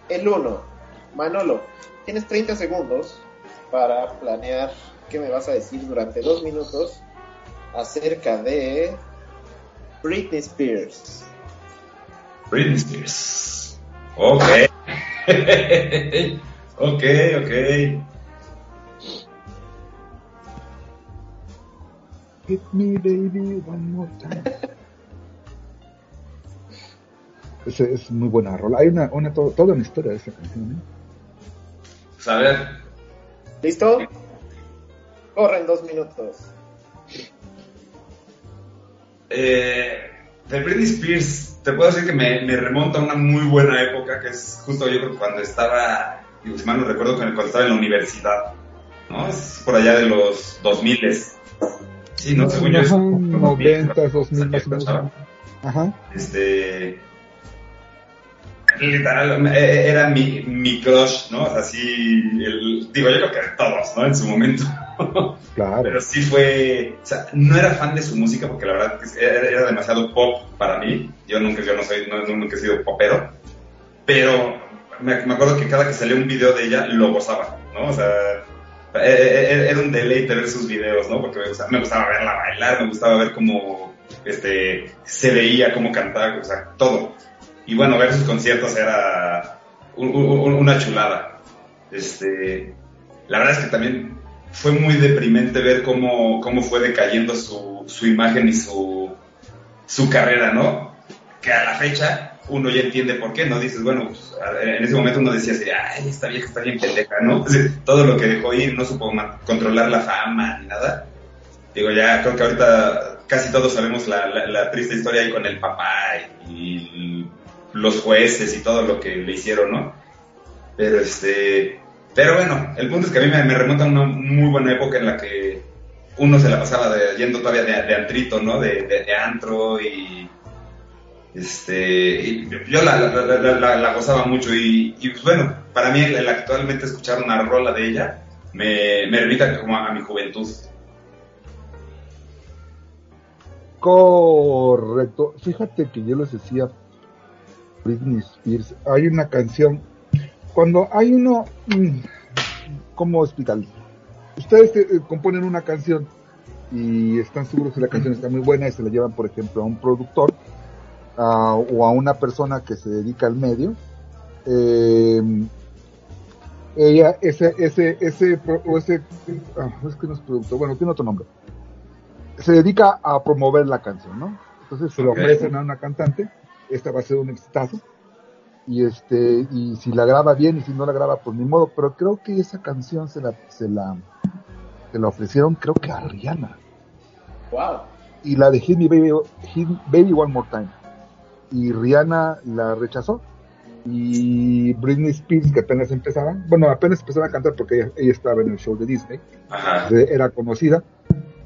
El 1. Manolo, tienes 30 segundos para planear qué me vas a decir durante dos minutos acerca de Britney Spears. Britney Spears. Ok. ok, ok. Hit me, baby, one more time. Ese es muy buena rola. Hay una, una to- toda una historia de esa canción. ¿eh? Pues a ver, ¿Listo? Corren dos minutos. eh, de Britney Spears, te puedo decir que me, me remonta a una muy buena época, que es justo yo creo que cuando estaba, digo, si mal no recuerdo, cuando estaba en la universidad, ¿no? Es por allá de los 2000 Sí, ¿no? Según yo es Ajá, como 90, 2000 más o menos. Ajá. este literal eh, era mi, mi crush, ¿no? O sea, sí, el- digo, yo creo que de todos, ¿no? En su momento. Claro. Pero sí fue, o sea, no era fan de su música porque la verdad era, era demasiado pop para mí. Yo nunca, yo no soy, no, nunca he sido popero. Pero me, me acuerdo que cada que salía un video de ella lo gozaba, ¿no? O sea, eh, eh, era un deleite ver sus videos, ¿no? Porque me gustaba, me gustaba verla bailar, me gustaba ver cómo este, se veía, cómo cantaba, o sea, todo. Y bueno, ver sus conciertos era un- un- una chulada. Este, la verdad es que también fue muy deprimente ver cómo, cómo fue decayendo su, su imagen y su, su carrera, ¿no? Que a la fecha uno ya entiende por qué, ¿no? Dices, bueno, pues, en ese momento uno decía ay, esta vieja está bien pendeja, ¿no? Todo lo que dejó ir, no supo controlar la fama ni nada. Digo, ya creo que ahorita casi todos sabemos la, la- la triste historia ahí con el papá y, y los jueces y todo lo que le hicieron, ¿no? Pero este, pero bueno, el punto es que a mí me, remonta a una muy buena época en la que uno se la pasaba de- yendo todavía de, de antrito, ¿no? De, de- antro y este, yo la, gozaba mucho y, pues bueno, para mí el, actualmente escuchar una rola de ella me, me remita como a, a mi juventud. Correcto. Fíjate que yo les decía Britney Spears, hay una canción, cuando hay uno, mm, ¿cómo explicarlo? Ustedes eh, componen una canción y están seguros que la canción está muy buena y se la llevan, por ejemplo, a un productor o a una persona que se dedica al medio. Eh, ella, ese, ese, ese, o ese, ah, es que no es productor, bueno, tiene otro nombre se dedica a promover la canción, ¿no? Entonces se lo ofrecen a una cantante, esta va a ser un exitazo, y este, y si la graba bien y si no la graba, pues ni modo, pero creo que esa canción se la, se la, se la ofrecieron creo que a Rihanna, Wow. y la de Hit Me Baby, Hit Baby One More Time, y Rihanna la rechazó, y Britney Spears, que apenas empezaba, bueno, apenas empezaba a cantar porque ella, ella estaba en el show de Disney, Ajá. era conocida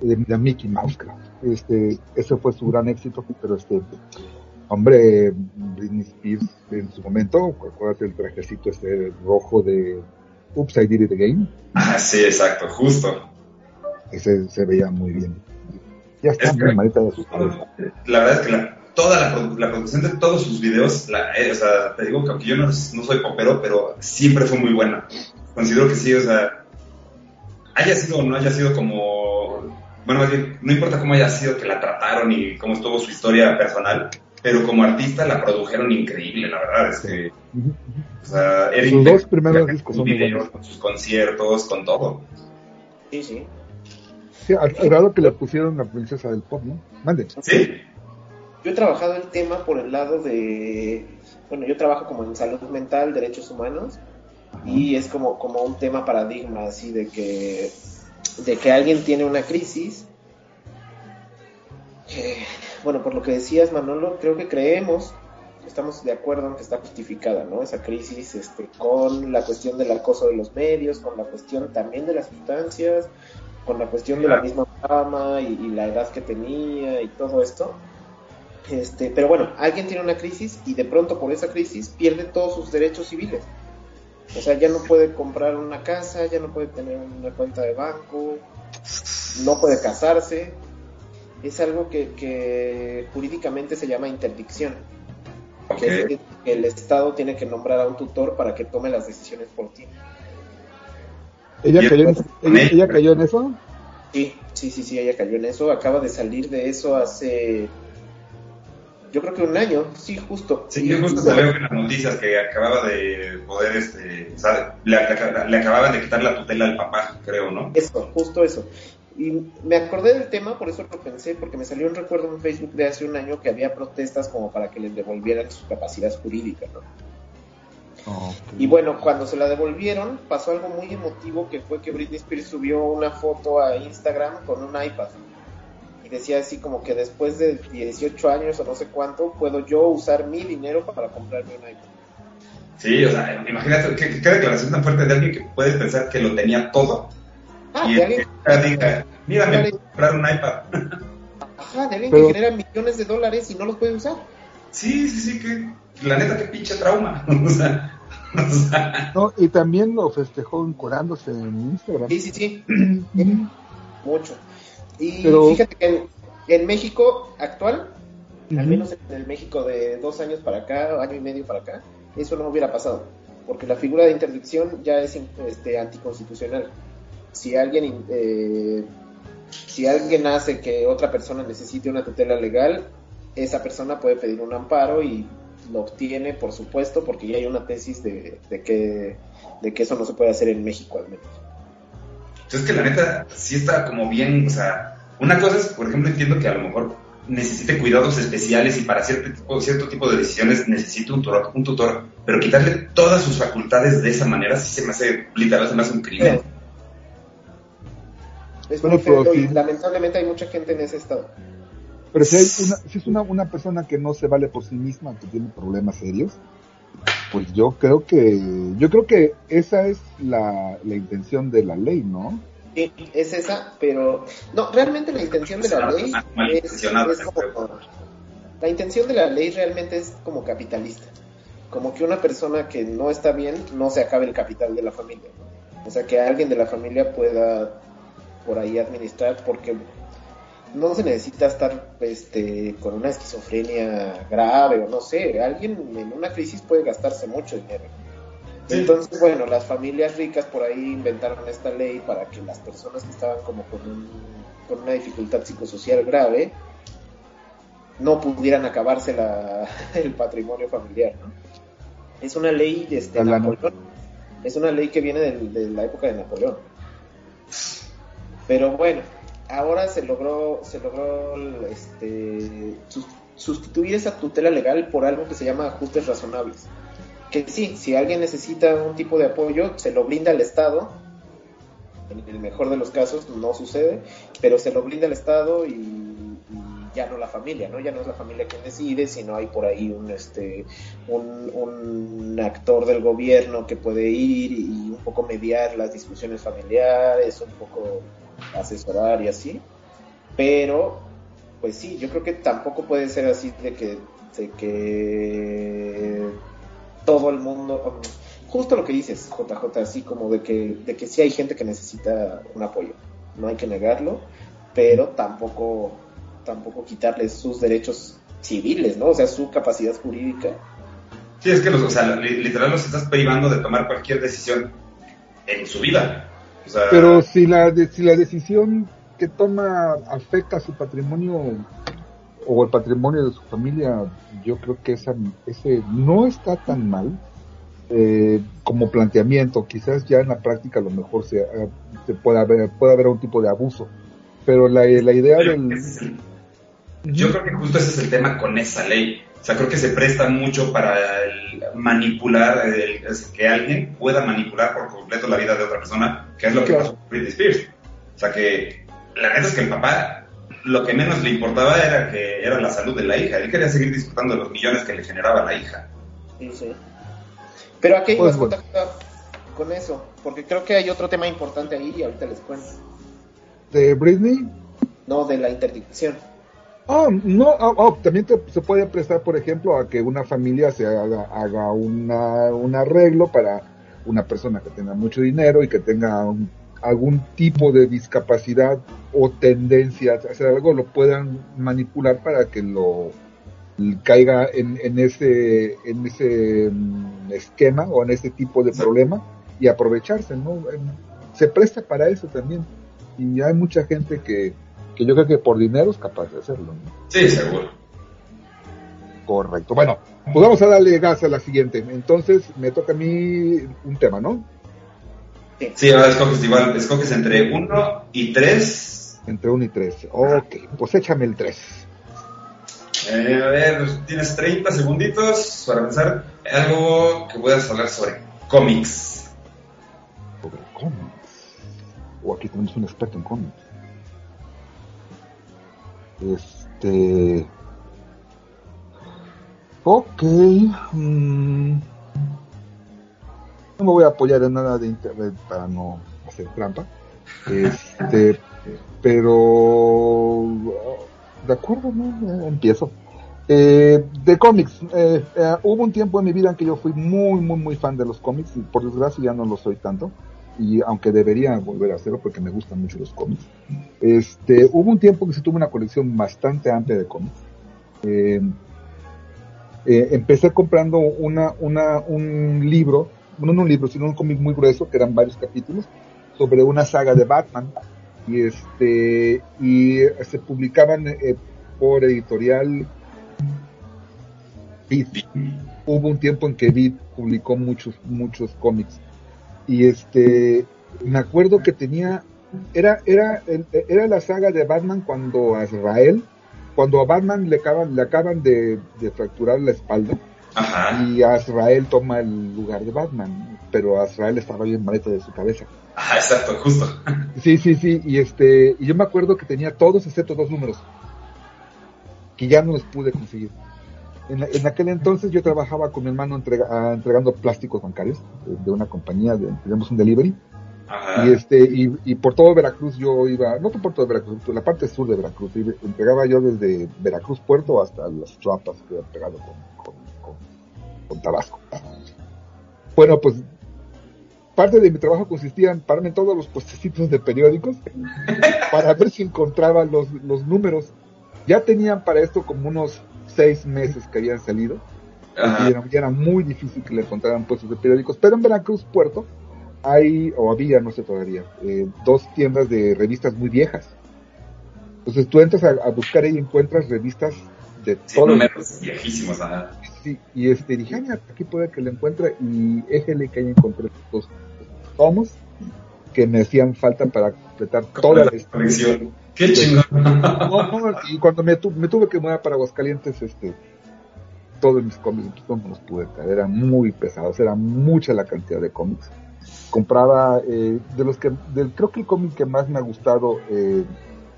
de, de Mickey Mouse, creo. Este, ese fue su gran éxito, pero este, hombre, Britney Spears en su momento, acuérdate el trajecito este rojo de Oops, I Did It Again, Ah, sí, exacto, justo. ese se veía muy bien. Ya está Es que- muy malita de sus. La verdad es que la, toda la producción de todos sus videos, la, eh, o sea, te digo que aunque yo no, no soy popero, pero siempre fue muy buena. Considero que sí, o sea, haya sido o no haya sido como, bueno, más bien, no importa cómo haya sido que la trataron y cómo estuvo su historia personal, pero como artista la produjeron increíble, la verdad, es que, Ujú. o sea, era Sus dos primeros discos son videos, con sus conciertos, con todo. Sí, sí. Sí, al, que le pusieron la princesa del pop, ¿no? Mande. ¿Sí? Yo he trabajado el tema por el lado de, bueno, yo trabajo como en salud mental, derechos humanos, y es como, como un tema paradigma así de que, de que alguien tiene una crisis. Eh, bueno, por lo que decías, Manolo, creo que creemos, estamos de acuerdo en que está justificada, ¿no? Esa crisis este, con la cuestión del acoso de los medios, con la cuestión también de las sustancias, con la cuestión de la misma fama y, y la edad que tenía y todo esto. Este, pero bueno, alguien tiene una crisis y de pronto por esa crisis pierde todos sus derechos civiles. O sea, ya no puede comprar una casa, ya no puede tener una cuenta de banco, no puede casarse. Es algo que, que jurídicamente se llama interdicción. Que es que el Estado tiene que nombrar a un tutor para que tome las decisiones por ti. ¿Ella cayó, en, entonces, ella, ella- ella cayó en eso? Sí, sí, sí, sí, ella cayó en eso. Acaba de salir de eso hace, yo creo que un año, sí, justo. Sí, yo justo salió en las noticias que acababa de poder, este, o sea, le, le- le acababan de quitar la tutela al papá, creo, ¿no? Eso, justo eso. Y me acordé del tema, por eso lo pensé, porque me salió un recuerdo en Facebook de hace un año que había protestas como para que les devolvieran su capacidad jurídica, ¿no? Y bueno, cuando se la devolvieron, pasó algo muy emotivo que fue que Britney Spears subió una foto a Instagram con un iPad. Y decía así como que después de 18 años o no sé cuánto, puedo yo usar mi dinero para comprarme un iPad. Sí, o sea, imagínate, qué, qué declaración tan fuerte de alguien que puede pensar que lo tenía todo. Ah, y el que alguien, diga, mira, me puedo comprar un iPad. ajá, de alguien Pero- que genera millones de dólares y no los puede usar. Sí, sí, sí, que la neta, qué pinche trauma. o sea, o sea, No, y también lo festejó encurándose en Instagram. Sí, sí, sí. Mucho. Y Pero- fíjate que en, en México actual, al Ujú. menos en el México de dos años para acá, año y medio para acá, eso no hubiera pasado, porque la figura de interdicción ya es este, anticonstitucional. Si alguien eh, si alguien hace que otra persona necesite una tutela legal, esa persona puede pedir un amparo y lo obtiene, por supuesto, porque ya hay una tesis de, de que, de que eso no se puede hacer en México al menos. Entonces que la neta sí está como bien, o sea, una cosa es, por ejemplo, entiendo que a lo mejor necesite cuidados especiales y para cierto tipo, cierto tipo de decisiones necesite un tutor, un tutor, pero quitarle todas sus facultades de esa manera sí se me hace, literal, se me hace un crimen. Es Bueno, muy feo pero y lamentablemente hay mucha gente en ese estado. Pero si, hay una, si es una, una persona que no se vale por sí misma, que tiene problemas serios, pues yo creo que, yo creo que esa es la, la intención de la ley, ¿no? Sí, es esa, pero no, realmente la intención de la ley Mal es, intencionada, es como, la intención de la ley realmente es como capitalista, como que una persona que no está bien no se acabe el capital de la familia, ¿no? o sea que alguien de la familia pueda por ahí administrar porque no se necesita estar este con una esquizofrenia grave o no sé, alguien en una crisis puede gastarse mucho dinero. Sí. Entonces, bueno, las familias ricas por ahí inventaron esta ley para que las personas que estaban como con, un- con una dificultad psicosocial grave no pudieran acabarse la- el patrimonio familiar, ¿no? Es una ley de este. Napoleón. Es una ley que viene del- de, la época de Napoleón. Pero bueno, ahora se logró, se logró este, sus- sustituir esa tutela legal por algo que se llama ajustes razonables. Que sí, si alguien necesita un tipo de apoyo, se lo brinda al Estado. En el mejor de los casos no sucede, pero se lo brinda al Estado y, ya no la familia, ¿no? Ya no es la familia quien decide, sino hay por ahí un este un actor del gobierno que puede ir y un poco mediar las discusiones familiares, un poco asesorar y así. Pero, pues sí, yo creo que tampoco puede ser así de que, de que todo el mundo, justo lo que dices, JJ, así como de que, de que sí hay gente que necesita un apoyo, no hay que negarlo, pero tampoco, tampoco quitarles sus derechos civiles, ¿no? O sea, su capacidad jurídica. Sí, es que los, literal los estás privando de tomar cualquier decisión en su vida. O sea, Pero si la, de- si la decisión que toma afecta a su patrimonio o el patrimonio de su familia, yo creo que esa, ese no está tan mal eh, como planteamiento. Quizás ya en la práctica a lo mejor se, eh, se pueda haber, puede haber un tipo de abuso. Pero la, la idea pero del... es yo creo que justo ese es el tema con esa ley. O sea, creo que se presta mucho para el manipular, el- es que alguien pueda manipular por completo la vida de otra persona, que es lo que Claro. pasó con Britney Spears. O sea, que la neta es que el papá lo que menos le importaba era que era la salud de la hija. Él quería seguir disfrutando de los millones que le generaba la hija. Sí, sí. Pero aquí Pues bueno. Con eso, porque creo que hay otro tema importante ahí y ahorita les cuento. de Britney, No, de la interdicción. Oh, no, oh, oh, también te- se puede prestar, por ejemplo, a que una familia se haga, haga una, un arreglo para una persona que tenga mucho dinero y que tenga un- algún tipo de discapacidad o tendencia a hacer algo, lo puedan manipular para que lo caiga en, en ese en ese mm, esquema o en ese tipo de problema y aprovecharse, ¿no? Se presta para eso también y hay mucha gente que que yo creo que por dinero es capaz de hacerlo. ¿no? Sí, seguro. Correcto. Bueno, pues vamos a darle gas a la siguiente. Entonces me toca a mí un tema, ¿no? Sí, ahora escoges igual, escoges entre 1 y 3. Entre 1 y 3. Ok, pues échame el 3. Eh, a ver, tienes 30 segunditos para pensar algo que puedas hablar sobre cómics. Sobre cómics. O aquí tenemos un experto en cómics. Este. Ok. mm, no me voy a apoyar en nada de internet para no hacer trampa. Este. pero. De acuerdo, ¿no? Empiezo. Eh, de cómics, eh, eh, hubo un tiempo en mi vida en que yo fui muy, muy, muy fan de los cómics y por desgracia ya no lo soy tanto. Y aunque debería volver a hacerlo porque me gustan mucho los cómics. Este, hubo un tiempo que se tuvo una colección bastante amplia de cómics. Eh, eh, empecé comprando una, una, un libro, no, no un libro, sino un cómic muy grueso, que eran varios capítulos, sobre una saga de Batman y este y se publicaban eh, por editorial Beat. Hubo un tiempo en que Beat publicó muchos muchos cómics y este me acuerdo que tenía era era era la saga de Batman cuando a Israel cuando a Batman le acaban le acaban de, de fracturar la espalda Ajá. y Azrael toma el lugar de Batman, pero Azrael estaba bien maleta de su cabeza. Ajá, exacto, justo. Sí, sí, sí, y este, y yo me acuerdo que tenía todos excepto dos números, que ya no los pude conseguir. En, en aquel entonces yo trabajaba con mi hermano entrega- ah, entregando plásticos bancarios de, de una compañía, de, tenemos un delivery, Ajá. y este, y, y por todo Veracruz yo iba, no por todo Veracruz, por la parte sur de Veracruz, y entregaba yo desde Veracruz Puerto hasta las Trapas que había pegado con, con, con, con Tabasco. Bueno, pues parte de mi trabajo consistía en pararme en todos los puestecitos de periódicos para ver si encontraba los, los números. Ya tenían para esto como unos seis meses que habían salido y era, era muy difícil que le encontraran puestos de periódicos, pero en Veracruz Puerto hay, o había, no sé todavía, eh, dos tiendas de revistas muy viejas. Entonces tú entras a, a buscar y encuentras revistas de Sí, todo. números viejísimos, ajá. Sí, y este, dije, "Ah, mira, aquí puede que lo encuentre y éjele que ahí encontré estos tomos que me hacían falta para completar toda la historia. colección. Qué chingón. No, no, y cuando me, tu- me tuve que mudar para Aguascalientes, este, todos mis cómics pues, no me los pude traer, eran muy pesados, era mucha la cantidad de cómics. Compraba, eh, de los que, del, creo que el cómic que más me ha gustado eh,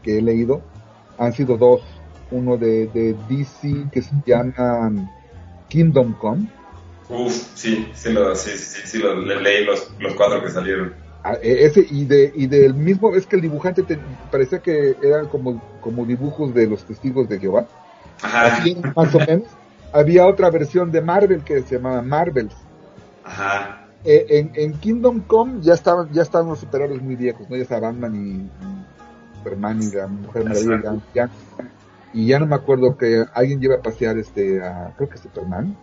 que he leído han sido dos. Uno de, de DC que se llama Kingdom Come, Uf, sí, sí, lo, sí, sí, sí, lo, le- leí los, los cuatro que salieron. Ah, e- ese y de y del mismo es que el dibujante te- parecía que eran como como dibujos de los testigos de Jehová. Ajá, Así, más o menos. Había otra versión de Marvel que se llamaba Marvels. Ajá, Eh, en, en Kingdom Come ya estaban ya estaban los superhéroes muy viejos no ya estaba Batman y, y Superman y la Mujer Maravilla ya, y ya no me acuerdo que alguien lleva a pasear este a creo que Superman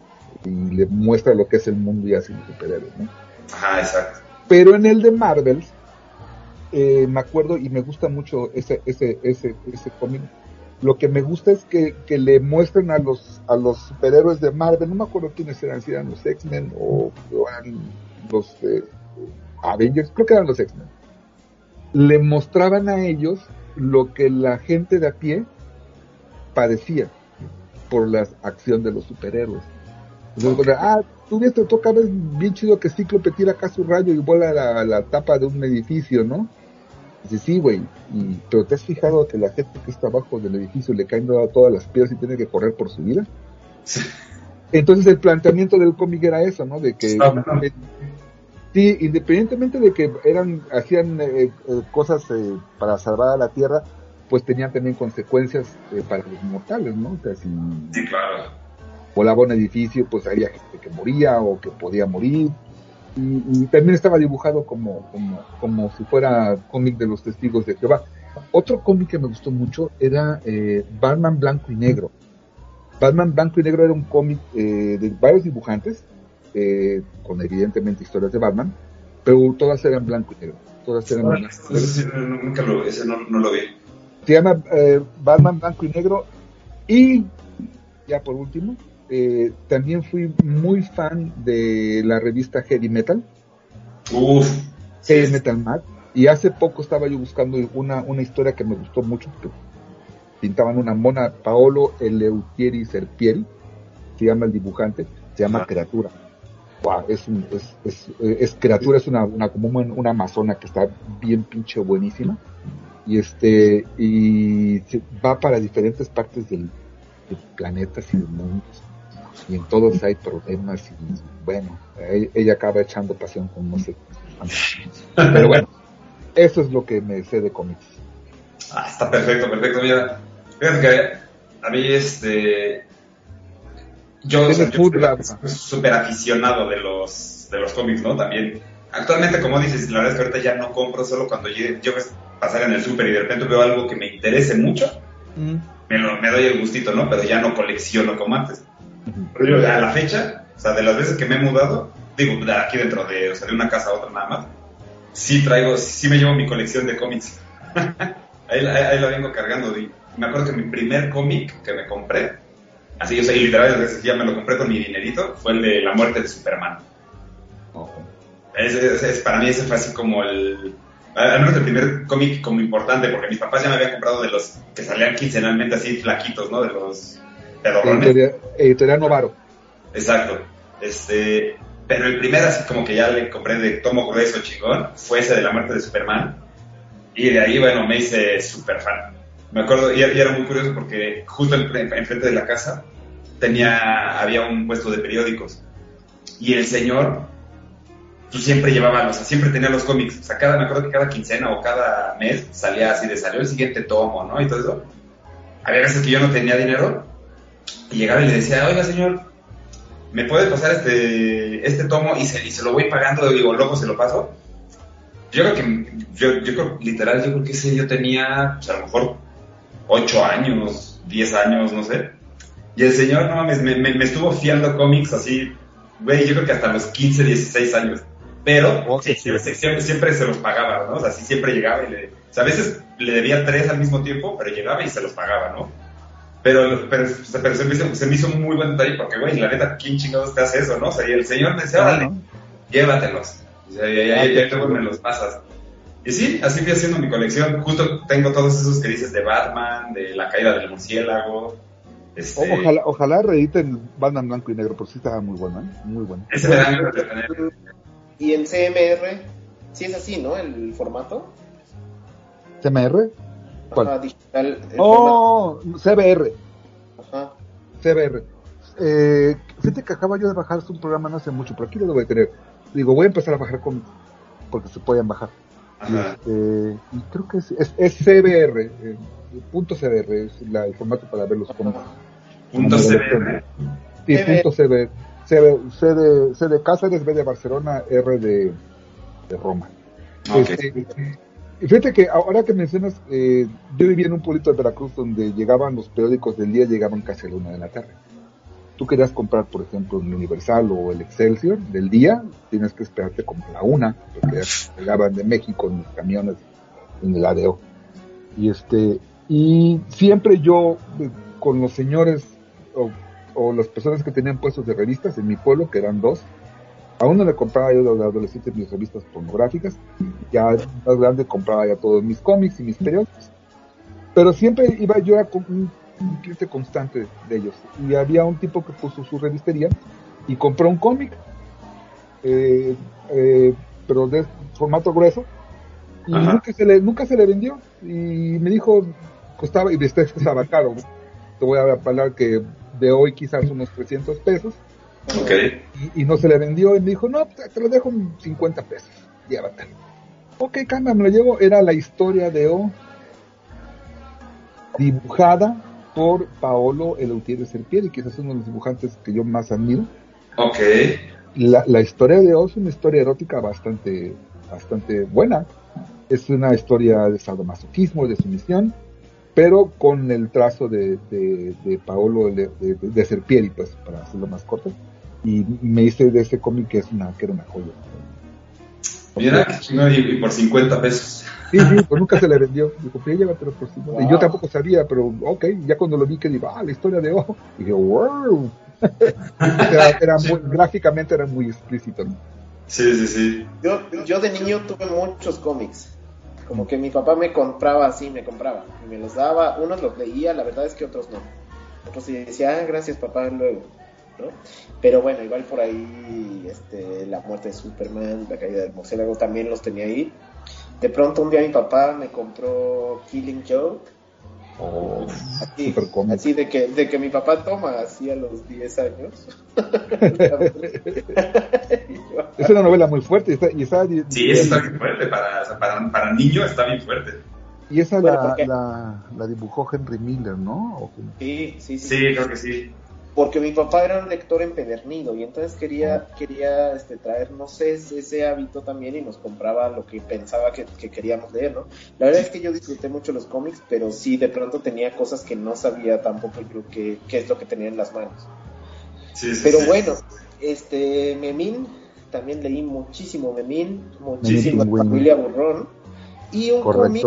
y le muestra lo que es el mundo ya sin los superhéroes ¿no? ajá, exacto. Pero en el de Marvel, eh, me acuerdo y me gusta mucho ese, ese, ese, ese cómic. Lo que me gusta es que, que le muestran a los, a los superhéroes de Marvel, no me acuerdo quiénes eran, si eran los X-Men o, o eran los eh, Avengers, creo que eran los X-Men. Le mostraban a ellos lo que la gente de a pie padecía por la acción de los superhéroes. Entonces, ah, tú ves, te toca ver bien chido que Cíclope tira acá su rayo y vuela a la, la tapa de un edificio, ¿no? Dice, sí, güey, pero ¿te has fijado que la gente que está abajo del edificio le caen todas las piedras y tiene que correr por su vida? Entonces el planteamiento del cómic era eso, ¿no? De que, Ah, sí, independientemente de que eran, hacían eh, eh, cosas eh, para salvar a la Tierra, pues tenían también consecuencias eh, para los mortales, ¿no? O sea, si Sí, claro. Volaba un edificio, pues había gente que moría o que podía morir. Y, y también estaba dibujado como, como, como si fuera cómic de los testigos de Jehová. Otro cómic que me gustó mucho era eh, Batman Blanco y Negro. Batman Blanco y Negro era un cómic eh, de varios dibujantes, eh, con evidentemente historias de Batman, pero todas eran blanco y negro. Todas eran blanco y negro. Ese sí, no- nunca lo, ese no, no lo vi. Se llama eh, Batman Blanco y Negro. Y ya por último, eh, también fui muy fan de la revista Heavy Metal, Uf. Heavy Metal Mag. Y hace poco estaba yo buscando una, una historia que me gustó mucho, pintaban una mona Paolo Eleutieri Serpieri, se llama el dibujante, se llama Ajá. Criatura. Wow, es, un- es, es, es Criatura, es una, una, como una, una amazona que está bien pinche buenísima. Y este, y se va para diferentes partes del, del planetas y del mundo. Y en todos hay problemas y bueno, e- ella acaba echando pasión con no sé. Pero bueno, eso es lo que me sé de cómics. Ah, está perfecto, perfecto. Mira, fíjate que a mí, este. Yo soy súper aficionado de los, de los cómics, ¿no? También. Actualmente, como dices, la verdad es que ahorita ya no compro, solo cuando yo, yo pasar en el súper y de repente veo algo que me interese mucho, me, lo- me doy el gustito, ¿no? Pero ya no colecciono como antes. Pero yo, a la fecha, o sea, de las veces que me he mudado, digo, de aquí dentro de, o sea, de una casa a otra nada más, sí traigo, sí me llevo mi colección de cómics. ahí, ahí, ahí la vengo cargando. Y me acuerdo que mi primer cómic que me compré, así yo sé, literal, ya me lo compré con mi dinerito, fue el de La muerte de Superman. Es, es- es- para mí ese fue así como el... Al menos el primer cómic como importante, porque mis papás ya me habían comprado de los que salían quincenalmente así flaquitos, ¿no? De los pedorrones. Editorial, editorial Novaro. Exacto. Este, pero el primer así como que ya le compré de tomo grueso chingón fue ese de la muerte de Superman. Y de ahí, bueno, me hice súper fan. Me acuerdo, y, era muy curioso porque justo en- en- enfrente de la casa tenía, había un puesto de periódicos. Y el señor, pues siempre llevaba, o sea, siempre tenía los cómics. O sea, cada, me acuerdo que cada quincena o cada mes salía así de salió el siguiente tomo, ¿no? Y todo eso. Había veces que yo no tenía dinero y llegaba y le decía, oiga señor, ¿me puede pasar este, este tomo y se, y se lo voy pagando y luego se lo paso? Yo creo que, yo, yo creo, literal, yo creo que ese yo tenía, pues, a lo mejor, 8 años, 10 años, no sé. Y el señor, no mames, me, me, me estuvo fiando cómics así, güey, yo creo que hasta los 15, 16 años. Pero, sí, sí. siempre, siempre, siempre se los pagaba, ¿no? O sea, sí, siempre llegaba y le... O sea, a veces le debía tres al mismo tiempo, pero llegaba y se los pagaba, ¿no? Pero, pero, pero se, me hizo, se me hizo un muy buen detalle porque, güey, la neta, ¿quién chingados te hace eso, no? O sea, y el señor me decía, órale, ¿no? llévatelos. O sea, ya, ya, ya, me los pasas. Y sí, así fui haciendo mi colección. Justo tengo todos esos que dices de Batman, de la caída del murciélago. Este, O- Ojalá, ojalá reediten Batman blanco y negro, porque sí estaba muy bueno, ¿eh? Muy bueno. Ese ganas de tener. Y en CMR, sí es así, ¿no? El formato. ¿CMR? ¿Cuál? Digital. Oh, CBR. Ajá. CBR. Eh, fíjate que acaba yo de bajar un programa no hace mucho, pero aquí lo voy a tener. Digo, voy a empezar a bajar cómics, porque se pueden bajar. Y, este, y creo que es, es, es CBR, eh, punto CBR, es la- el formato para ver los cómics. Punto CBR. Sí, CBR. punto CBR. CB, C, de, C de Cáceres, B de Barcelona, R de, de Roma. Este, fíjate que ahora que mencionas, eh, yo vivía en un pueblito de Veracruz donde llegaban los periódicos del día, llegaban casi a la una de la tarde. Tú querías comprar, por ejemplo, el Universal o el Excelsior del día, tienes que esperarte como a la una, porque llegaban de México en los camiones en el ADO. Y este, y siempre yo, eh, con los señores o las personas que tenían puestos de revistas en mi pueblo, que eran dos, a uno le compraba yo de adolescente mis revistas pornográficas, ya más grande compraba ya todos mis cómics y mis periódicos. Pero siempre iba yo a un, un cliente constante de ellos. Y había un tipo que puso su revistería y compró un cómic, eh, eh, pero de formato grueso, y Ajá. nunca se, le, nunca se le vendió. Y me dijo, costaba, y este estaba caro, te voy a hablar que de hoy quizás unos 300 pesos, Y, y no se le vendió y me dijo, no, te, te lo dejo en 50 pesos, llévatelo. Ok, cambia, me lo llevo, era la historia de O, dibujada por Paolo Eleutier de Serpieri, que es uno de los dibujantes que yo más admiro. Ok. La, la historia de O es una historia erótica bastante, bastante buena. Es una historia de sadomasoquismo, de sumisión, pero con el trazo de, de, de Paolo de, de, de Serpieri, pues, para hacerlo más corto. Y me hice de ese cómic que es una, que era una joya. Mira, y, y por 50 pesos. Sí, sí, pues nunca se le vendió. Dijo, pues llévatelo por. Y yo tampoco sabía, pero ok, ya cuando lo vi que digo, ah, la historia de O, dije, wow. era, era muy, gráficamente era muy explícito, ¿no? Sí, sí, sí. Yo, yo de niño tuve muchos cómics. Como que mi papá me compraba así, me compraba. Y me los daba. Unos los leía, la verdad es que otros no. Otros sí decía, ah, gracias papá, luego. ¿No? Pero bueno, igual por ahí, este, la muerte de Superman, la caída del murciélago, también los tenía ahí. De pronto un día mi papá me compró Killing Joke. Oh, Así, de que, de que mi papá toma así a los 10 años. Es una novela muy fuerte y está, y está- Sí, eso está bien fuerte. Para, para, para niño está bien fuerte. y esa Bueno, la, la, la dibujó Henry Miller, ¿no? Sí, sí, sí. Sí, creo que sí. Porque mi papá era un lector empedernido y entonces quería, quería este, traer, no sé, ese, ese hábito también y nos compraba lo que pensaba que, que queríamos leer, ¿no? La verdad es que yo disfruté mucho los cómics, pero sí, de pronto tenía cosas que no sabía tampoco, que qué es lo que tenía en las manos. Sí, sí, Pero sí. bueno, este, Memín, también leí muchísimo Memín, muchísimo. Familia Burrón y un cómic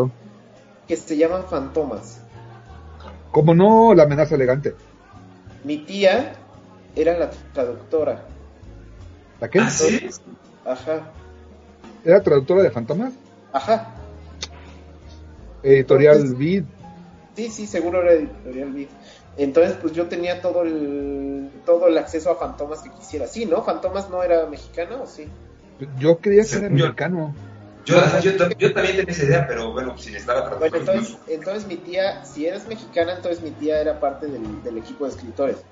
que se llaman Fantomas. Como no, la amenaza elegante. Mi tía era la traductora. ¿La qué? ¿Ah, sí? Ajá, ¿Era traductora de Fantomas? ajá. Editorial Entonces- Vid. Sí, sí, seguro era editorial Vid. Entonces, pues yo tenía todo el todo el acceso a Fantomas que quisiera. Sí, ¿no? Fantomas no era mexicana o sí. Yo creía que era Según yo. mexicano. Yo, yo, ta- yo también tenía esa idea, pero bueno, si necesitaba Bueno, traductor. entonces, entonces mi tía, si eres mexicana, entonces mi tía era parte del, del equipo de escritores.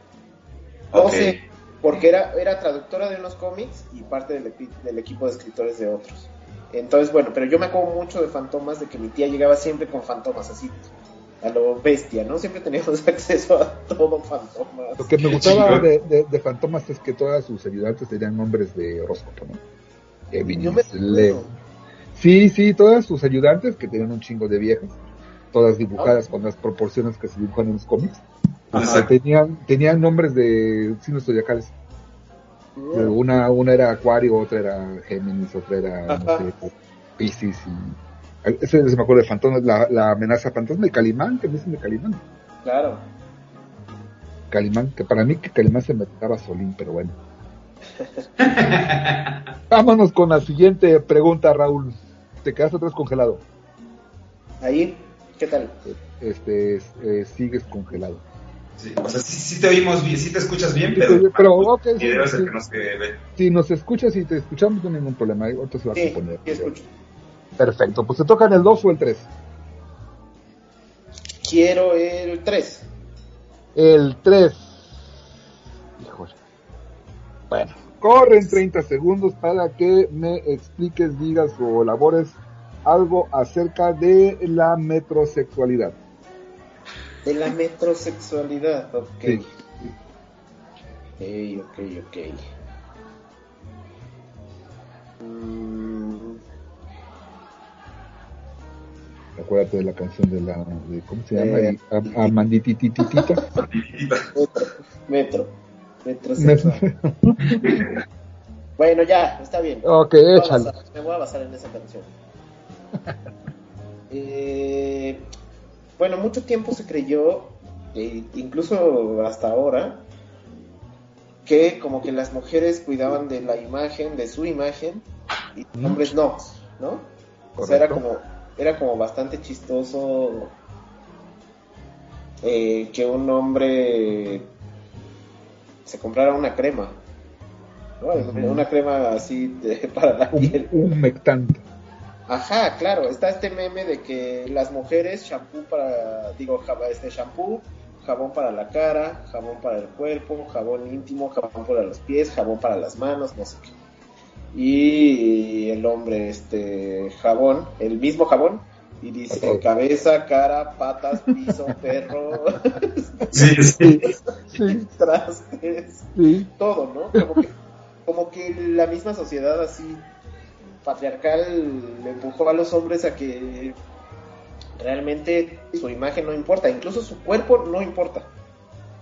No sé, porque era, era traductora de unos cómics y parte del, epi- del equipo de escritores de otros. Entonces, bueno, pero yo me acuerdo mucho de Fantomas, de que mi tía llegaba siempre con Fantomas, así, a lo bestia, ¿no? Siempre teníamos acceso a todo Fantomas. Lo que me gustaba de, de, de Fantomas es que todas sus ayudantes tenían nombres de horóscopo, ¿no? Géminis, Yo me Leo. Sí, sí, todas sus ayudantes, que tenían un chingo de viejas, todas dibujadas con las proporciones que se dibujan en los cómics, Ajá. tenían, tenían nombres de signos zodiacales. Mm. Una, una era Acuario, otra era Géminis, otra era, no sé, Pisces y... Ese se me acuerdo de Fantomas, la, la amenaza fantasma de Calimán, que me dicen de Calimán. Claro. Calimán, que para mí que Calimán se me tocaba Solín, pero bueno. Vámonos con la siguiente pregunta, Raúl. Te quedas atrás congelado. Ahí, ¿qué tal? Este, eh, sigues congelado. Sí, o sea, sí, sí te oímos bien, sí te escuchas bien, Sí, pero, pero, ok, sí, el que nos que ve. Si nos escuchas y te escuchamos, no hay ningún problema. Ahorita se va a Sí, componer. sí escucho. Perfecto, pues te tocan el 2 o el 3. Quiero el 3. El 3. Híjole. Bueno, corren 30 segundos para que me expliques, digas o elabores algo acerca de la metrosexualidad. De la metrosexualidad, ok. Sí. Ok, ok, ok. Mm, Acuérdate de la canción de la. De, ¿Cómo se llama? Eh. Am- Amanditititita. metro. Metro. Metrosexual. bueno, ya, está bien. ok, Me voy échale. basar- me voy a basar en esa canción. Eh, bueno, mucho tiempo se creyó, e incluso hasta ahora, que como que las mujeres cuidaban de la imagen, de su imagen, y los hombres no, ¿no? O sea, era como, era como bastante chistoso eh, que un hombre se comprara una crema, ¿no? Una crema así de- para la piel. Un, un mectante. Ajá, claro, está este meme de que las mujeres shampoo para, digo, este shampoo, jabón para la cara, jabón para el cuerpo, jabón íntimo, jabón para los pies, jabón para las manos, no sé qué. Y el hombre, este, jabón, el mismo jabón, y dice cabeza, cara, patas, piso, perro, Sí, sí. Sí, trastes, sí. todo, ¿no? Como que, como que la misma sociedad así patriarcal le empujó a los hombres a que realmente su imagen no importa, incluso su cuerpo no importa.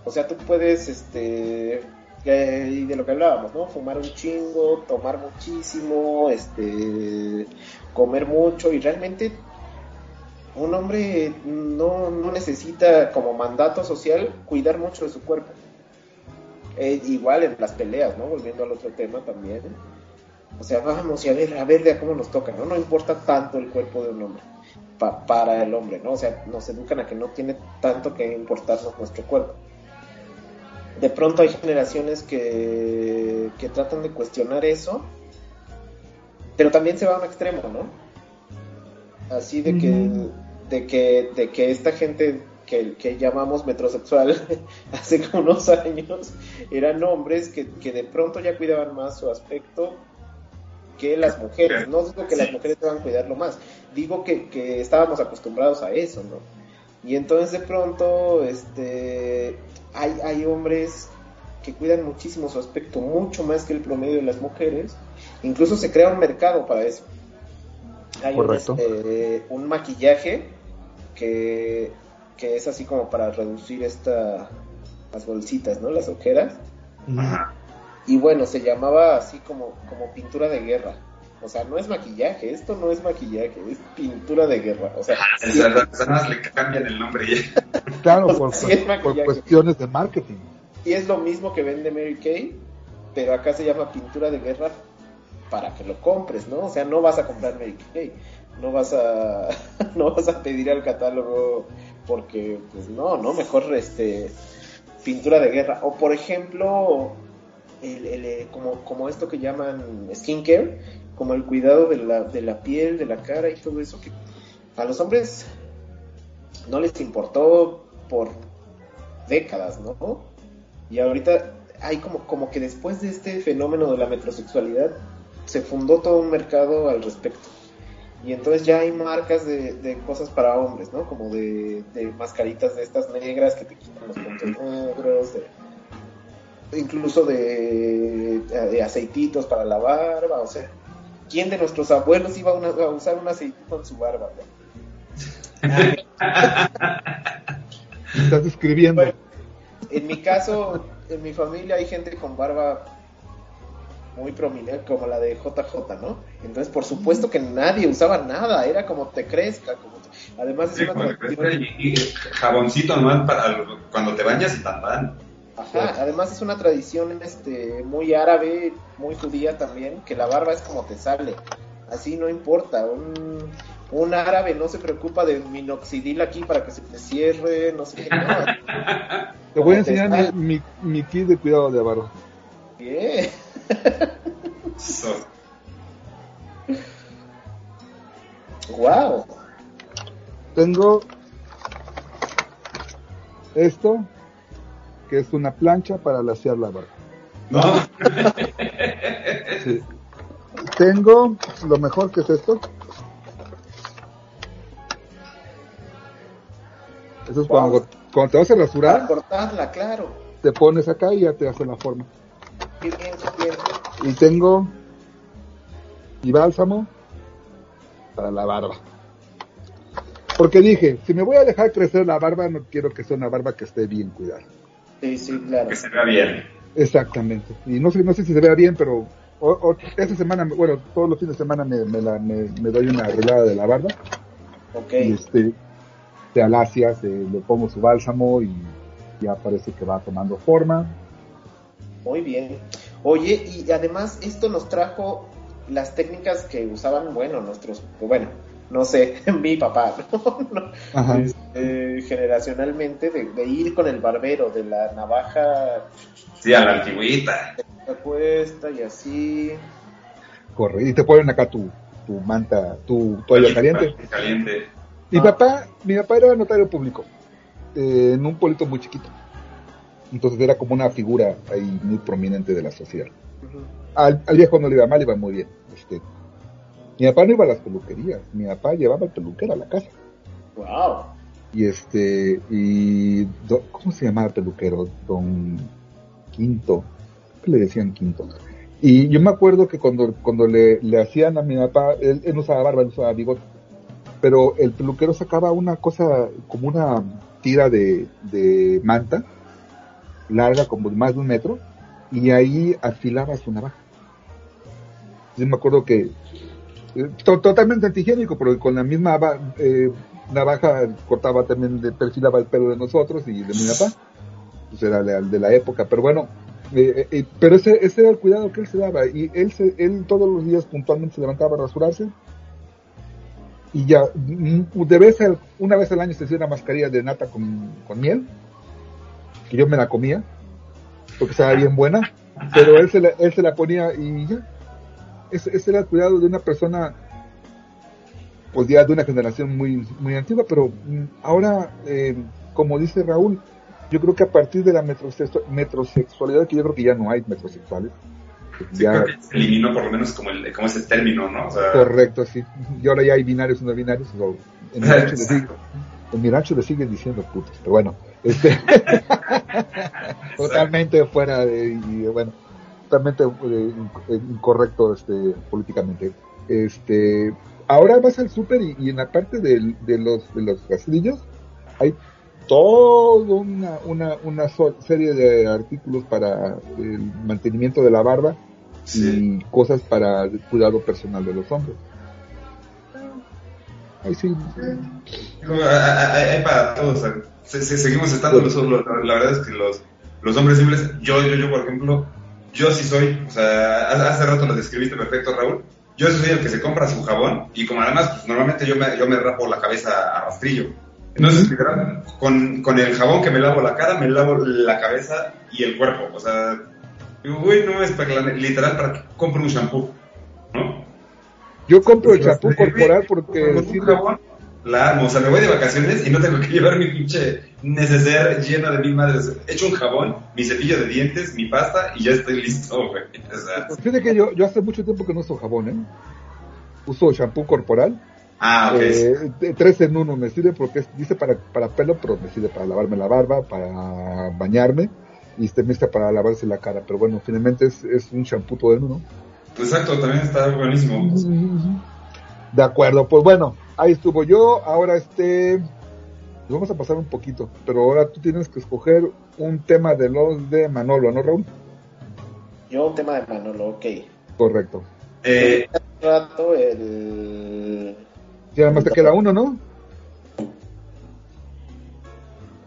O sea, tú puedes, este, eh, y de lo que hablábamos, ¿no? Fumar un chingo, tomar muchísimo, este, comer mucho y realmente un hombre no, no necesita como mandato social cuidar mucho de su cuerpo. Eh, igual en las peleas, ¿no? Volviendo al otro tema también. O sea, vamos y a ver, a ver de cómo nos toca, ¿no? No importa tanto el cuerpo de un hombre pa- para el hombre, ¿no? O sea, nos educan a que no tiene tanto que importarnos nuestro cuerpo. De pronto hay generaciones que, que tratan de cuestionar eso, pero también se va a un extremo, ¿no? Así de que. De que, de que esta gente que, que llamamos metrosexual hace como unos años eran hombres que, que de pronto ya cuidaban más su aspecto que las mujeres. No digo que las mujeres deban cuidarlo más, digo que, que estábamos acostumbrados a eso, ¿no? Y entonces de pronto este, hay, hay hombres que cuidan muchísimo su aspecto, mucho más que el promedio de las mujeres. Incluso se crea un mercado para eso. Hay un, Correcto. este, un maquillaje que, que es así como para reducir esta, las bolsitas, ¿no? Las ojeras. Ajá. Y bueno, se llamaba así como, como pintura de guerra. O sea, no es maquillaje, esto no es maquillaje, es pintura de guerra. O sea, Es verdad, las personas le cambian el nombre y. Claro, por, Sí, es por cuestiones de marketing. y es lo mismo que vende Mary Kay, pero acá se llama pintura de guerra para que lo compres, ¿no? O sea, no vas a comprar Mary Kay, no vas a, no vas a pedir al catálogo porque, pues no, no, mejor este pintura de guerra. O por ejemplo, el, el, eh, como, como esto que llaman skincare, como el cuidado de la, de la piel, de la cara y todo eso, que a los hombres no les importó por décadas, ¿no? Y ahorita hay como, como que después de este fenómeno de la metrosexualidad se fundó todo un mercado al respecto. Y entonces ya hay marcas de, de cosas para hombres, ¿no? Como de, de mascaritas de estas negras que te quitan los puntos negros, de- incluso de, de aceititos para la barba, o sea, ¿quién de nuestros abuelos iba a, una- a usar un aceitito en su barba? Estás escribiendo. Bueno, en mi caso, en mi familia hay gente con barba muy prominente, como la de JJ, ¿no? Entonces, por supuesto que nadie usaba nada, era como te crezca. Como te- Además, es Sí, una tradición- crece y, y jaboncito nomás para cuando te bañas y tan tan. Ajá, además es una tradición este, muy árabe, muy judía también, que la barba es como te sale. Así no importa. Un, un árabe no se preocupa de minoxidil aquí para que se te cierre, no sé qué. No. Te voy a enseñar mi, mi kit de cuidado de barba. Bien. So, Wow. Tengo esto, que es una plancha para lasear la barba. no, Sí. Tengo lo mejor que es esto. Eso es cuando, cuando te vas a Para rasurar, cortarla, claro. te pones acá y ya te hace la forma. Y tengo mi bálsamo para la barba. Porque dije, si me voy a dejar crecer la barba, no quiero que sea una barba que esté bien cuidada. Sí, sí, claro. que se vea bien. Exactamente. Y no sé, no sé si se vea bien, pero o- o- esta semana, bueno, todos los fines de semana me, me, la- me- me doy una arreglada de la barba. Ok. Y este, se alacia, se, le pongo su bálsamo y ya parece que va tomando forma. Muy bien. Oye, y además esto nos trajo las técnicas que usaban, bueno, nuestros, bueno, no sé, mi papá, ¿no? Este, generacionalmente, de, de ir con el barbero, de la navaja Sí, a la antigüita. puesta y así. Corre. Y te ponen acá tu, tu manta, tu toalla caliente. Caliente. Mi Ah. papá, mi papá era notario público, eh, en un pueblito muy chiquito. Entonces era como una figura ahí muy prominente de la sociedad. Al, al viejo no le iba mal, iba muy bien. Este, mi papá no iba a las peluquerías, mi papá llevaba el peluquero a la casa. Wow. Y este, y, do- ¿cómo se llamaba el peluquero? Don Quinto, ¿qué le decían Quinto? Y yo me acuerdo que cuando, cuando le, le hacían a mi papá, él, él no usaba barba, él usaba bigote, pero el peluquero sacaba una cosa, como una tira de, de manta, larga como de más de un metro, y ahí afilaba su navaja. Yo me acuerdo que eh, to- totalmente antihigiénico, porque con la misma eh, navaja cortaba también, de- perfilaba el pelo de nosotros y de mi papá. Pues era el de la época, pero bueno, eh, pero ese, ese era el cuidado que él se daba. Y él, se, él todos los días puntualmente se levantaba a rasurarse. Y ya, mm, de vez al- una vez al año se hacía una mascarilla de nata con miel, que yo me la comía, porque estaba bien buena, pero él se la, él se la ponía y ya. Ese, ese era el cuidado de una persona pues ya de una generación muy, muy antigua, pero mm, ahora, eh, como dice Raúl, yo creo que a partir de la metrosexu- metrosexualidad, que yo creo que ya no hay metrosexuales, Sí, ya, creo que se eliminó por lo menos como, el, como ese término, ¿no? O sea, correcto, sí, y ahora ya hay binarios y no binarios, o en mi rancho le siguen diciendo putos, pero bueno, este, totalmente fuera de, y bueno, totalmente eh, incorrecto este, políticamente. Este, ahora vas al súper y, y en la parte del- de los de los rastrillos hay toda una, una, una serie de artículos para el mantenimiento de la barba Sí. y cosas para el cuidado personal de los hombres. Ahí sí. Hay para todos. Se- se- seguimos estando los, los- la verdad es que los, los hombres simples, yo, yo, yo, por ejemplo, yo sí soy, o sea, hace, rato lo describiste perfecto, Raúl. Yo soy el que se compra su jabón y como además, pues normalmente yo me, yo me rapo la cabeza a rastrillo. Entonces, literal, con, con el jabón que me lavo la cara, me lavo la cabeza y el cuerpo. O sea, güey, no es para literal para que compre un shampoo, ¿no? Yo compro el sí, corporal Con porque un sirve, jabón, la armo. O sea, me voy de vacaciones y no tengo que llevar mi pinche neceser lleno de mil madres. Echo un jabón, mi cepillo de dientes, mi pasta y ya estoy listo, güey. O sea, Fíjate que yo, yo hace mucho tiempo que no uso jabón, ¿eh? Uso shampoo corporal. ah, ok. Eh, tres en uno me sirve porque es- dice para, para pelo, pero me sirve para lavarme la barba, para bañarme y este me sirve para lavarse la cara. Pero bueno, finalmente es, es un shampoo todo en uno. Exacto, también está buenísimo. De acuerdo, pues bueno, ahí estuvo yo. Ahora este, nos vamos a pasar un poquito, pero ahora tú tienes que escoger un tema de los de Manolo, ¿no, Raúl? Yo un tema de Manolo, ok. Correcto. Eh, rato el... Ya nada más te queda uno, ¿no?